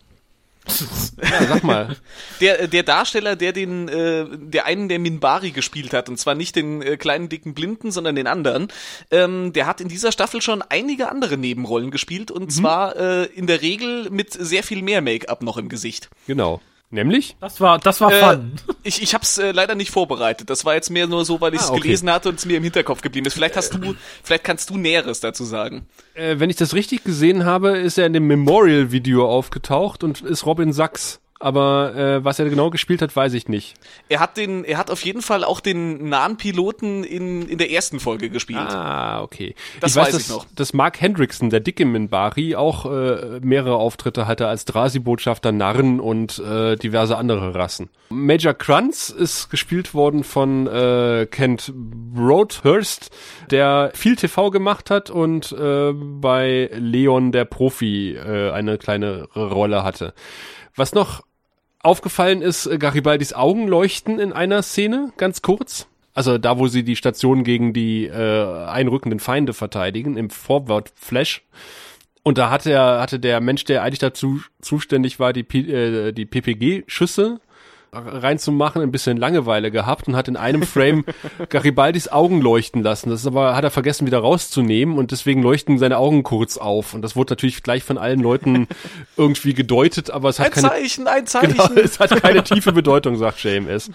Ja, sag mal. Der, der Darsteller, der den, äh, der einen der Minbari gespielt hat, und zwar nicht den äh, kleinen dicken Blinden, sondern den anderen, ähm, der hat in dieser Staffel schon einige andere Nebenrollen gespielt und zwar äh, in der Regel mit sehr viel mehr Make-up noch im Gesicht. genau. Nämlich? Das war, das war Äh, fun. ich ich habe es äh, leider nicht vorbereitet. Das war jetzt mehr nur so, weil ich es Ah, okay. gelesen hatte und es mir im Hinterkopf geblieben ist. Vielleicht hast du, vielleicht kannst du Näheres dazu sagen. Äh, wenn ich das richtig gesehen habe, ist er in dem Memorial-Video aufgetaucht und ist Robin Sachs. Aber äh, was er genau gespielt hat, weiß ich nicht. Er hat den, er hat auf jeden Fall auch den nahen Piloten in in der ersten Folge gespielt. Ah, okay. Das ich weiß, weiß dass, ich noch. dass Mark Hendrickson, der dicke Minbari, auch äh, mehrere Auftritte hatte als Drasi-Botschafter, Narren und äh, diverse andere Rassen. Major Kranz ist gespielt worden von äh, Kent Broadhurst, der viel TV gemacht hat und äh, bei Leon der Profi äh, eine kleine Rolle hatte. Was noch aufgefallen ist, äh, Garibaldis Augen leuchten in einer Szene, ganz kurz. Also da, wo sie die Station gegen die äh, einrückenden Feinde verteidigen, im Forward-Flash. Und da hatte er, hatte der Mensch, der eigentlich dazu zuständig war, die, äh, die PPG-Schüsse reinzumachen, ein bisschen Langeweile gehabt und hat in einem Frame Garibaldis Augen leuchten lassen. Das ist aber, hat er vergessen wieder rauszunehmen und deswegen leuchten seine Augen kurz auf. Und das wurde natürlich gleich von allen Leuten irgendwie gedeutet, aber es hat Ein keine, Zeichen, ein Zeichen. Genau, es hat keine tiefe Bedeutung, sagt JMS.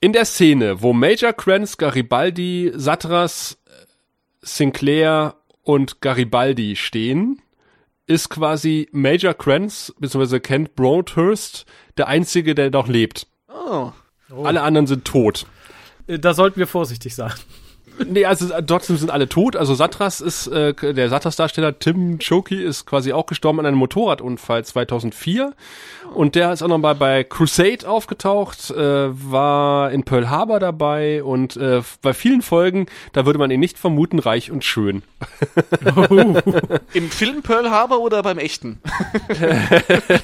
In der Szene, wo Major Kranz, Garibaldi, Satras, Sinclair und Garibaldi stehen, ist quasi Major Kranz bzw. Kent Broadhurst der einzige, der noch lebt. Oh. Alle anderen sind tot. Äh, Da sollten wir vorsichtig sein. Nee, also äh, trotzdem sind alle tot. Also Satras ist, äh, der Satras-Darsteller Tim Choki ist quasi auch gestorben an einem Motorradunfall 2004. Und der ist auch noch mal bei Crusade aufgetaucht, äh, war in Pearl Harbor dabei und äh, bei vielen Folgen, da würde man ihn nicht vermuten, reich und schön. Im Film Pearl Harbor oder beim echten?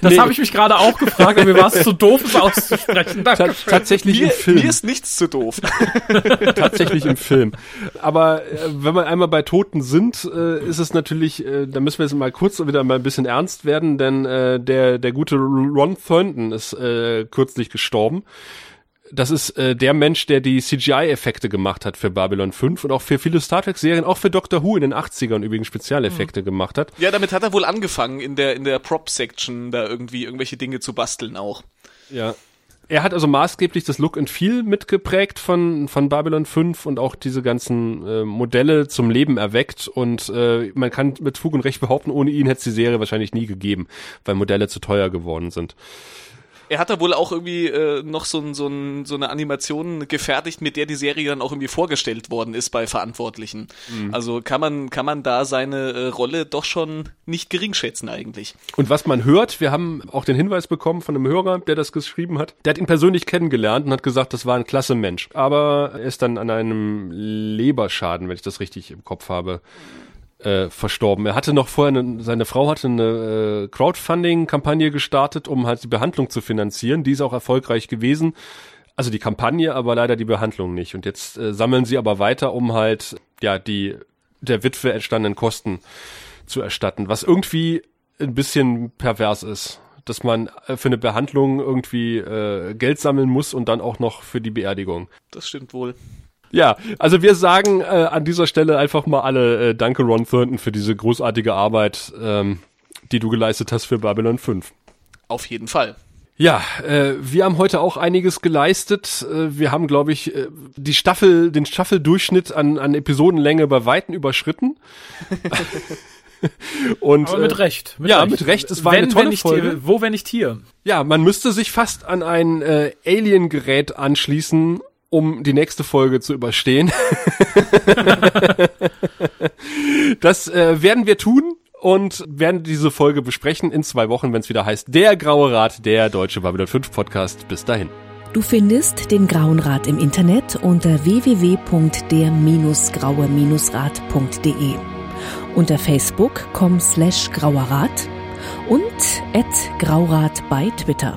Das habe ich mich gerade auch gefragt, aber mir war es zu doof, es auszusprechen. Ta Danke. tatsächlich im Mir, Film. mir ist nichts zu doof. tatsächlich im Film. Aber äh, wenn wir einmal bei Toten sind, äh, ist es natürlich, äh, da müssen wir jetzt mal kurz wieder mal ein bisschen ernst werden, denn äh, der der gute Ron Thornton ist äh, kürzlich gestorben. Das ist äh, der Mensch, der die CGI-Effekte gemacht hat für Babylon 5 und auch für viele Star Trek-Serien, auch für Doctor Who in den 80ern übrigens Spezialeffekte gemacht hat. Ja, damit hat er wohl angefangen, in der, in der Prop-Section da irgendwie irgendwelche Dinge zu basteln auch. Ja. Er hat also maßgeblich das Look and Feel mitgeprägt von, von Babylon 5 und auch diese ganzen äh, Modelle zum Leben erweckt und äh, man kann mit Fug und Recht behaupten, ohne ihn hätte es die Serie wahrscheinlich nie gegeben, weil Modelle zu teuer geworden sind. Er hat da wohl auch irgendwie äh, noch so, ein, so, ein, so eine Animation gefertigt, mit der die Serie dann auch irgendwie vorgestellt worden ist bei Verantwortlichen. Also kann man, kann man da seine äh, Rolle doch schon nicht gering schätzen eigentlich. Und was man hört, wir haben auch den Hinweis bekommen von einem Hörer, der das geschrieben hat, der hat ihn persönlich kennengelernt und hat gesagt, das war ein klasse Mensch. Aber er ist dann an einem Leberschaden, wenn ich das richtig im Kopf habe, äh, verstorben. Er hatte noch vorher, eine, seine Frau hatte eine äh, Crowdfunding-Kampagne gestartet, um halt die Behandlung zu finanzieren. Die ist auch erfolgreich gewesen. Also die Kampagne, aber leider die Behandlung nicht. Und jetzt äh, sammeln sie aber weiter, um halt ja die der Witwe entstandenen Kosten zu erstatten, was irgendwie ein bisschen pervers ist, dass man äh, für eine Behandlung irgendwie äh, Geld sammeln muss und dann auch noch für die Beerdigung. Das stimmt wohl. Ja, also wir sagen äh, an dieser Stelle einfach mal alle äh, Danke Ron Thornton für diese großartige Arbeit, ähm, die du geleistet hast für Babylon 5. Auf jeden Fall. Ja, äh, wir haben heute auch einiges geleistet. Äh, wir haben, glaube ich, äh, die Staffel, den Staffeldurchschnitt an, an Episodenlänge bei Weitem überschritten. Und, Aber mit äh, Recht. Mit ja, Recht. mit Recht. Es war wenn, eine tolle Folge. Hier, wo, wenn nicht hier? Ja, man müsste sich fast an ein äh, Alien-Gerät anschließen, um die nächste Folge zu überstehen. das äh, werden wir tun und werden diese Folge besprechen in zwei Wochen, wenn es wieder heißt Der Graue Rat, der deutsche Babylon 5 Podcast. Bis dahin. Du findest den Grauen Rat im Internet unter www.der-graue-rat.de, unter facebook.com slash grauerrat und at graurat bei Twitter.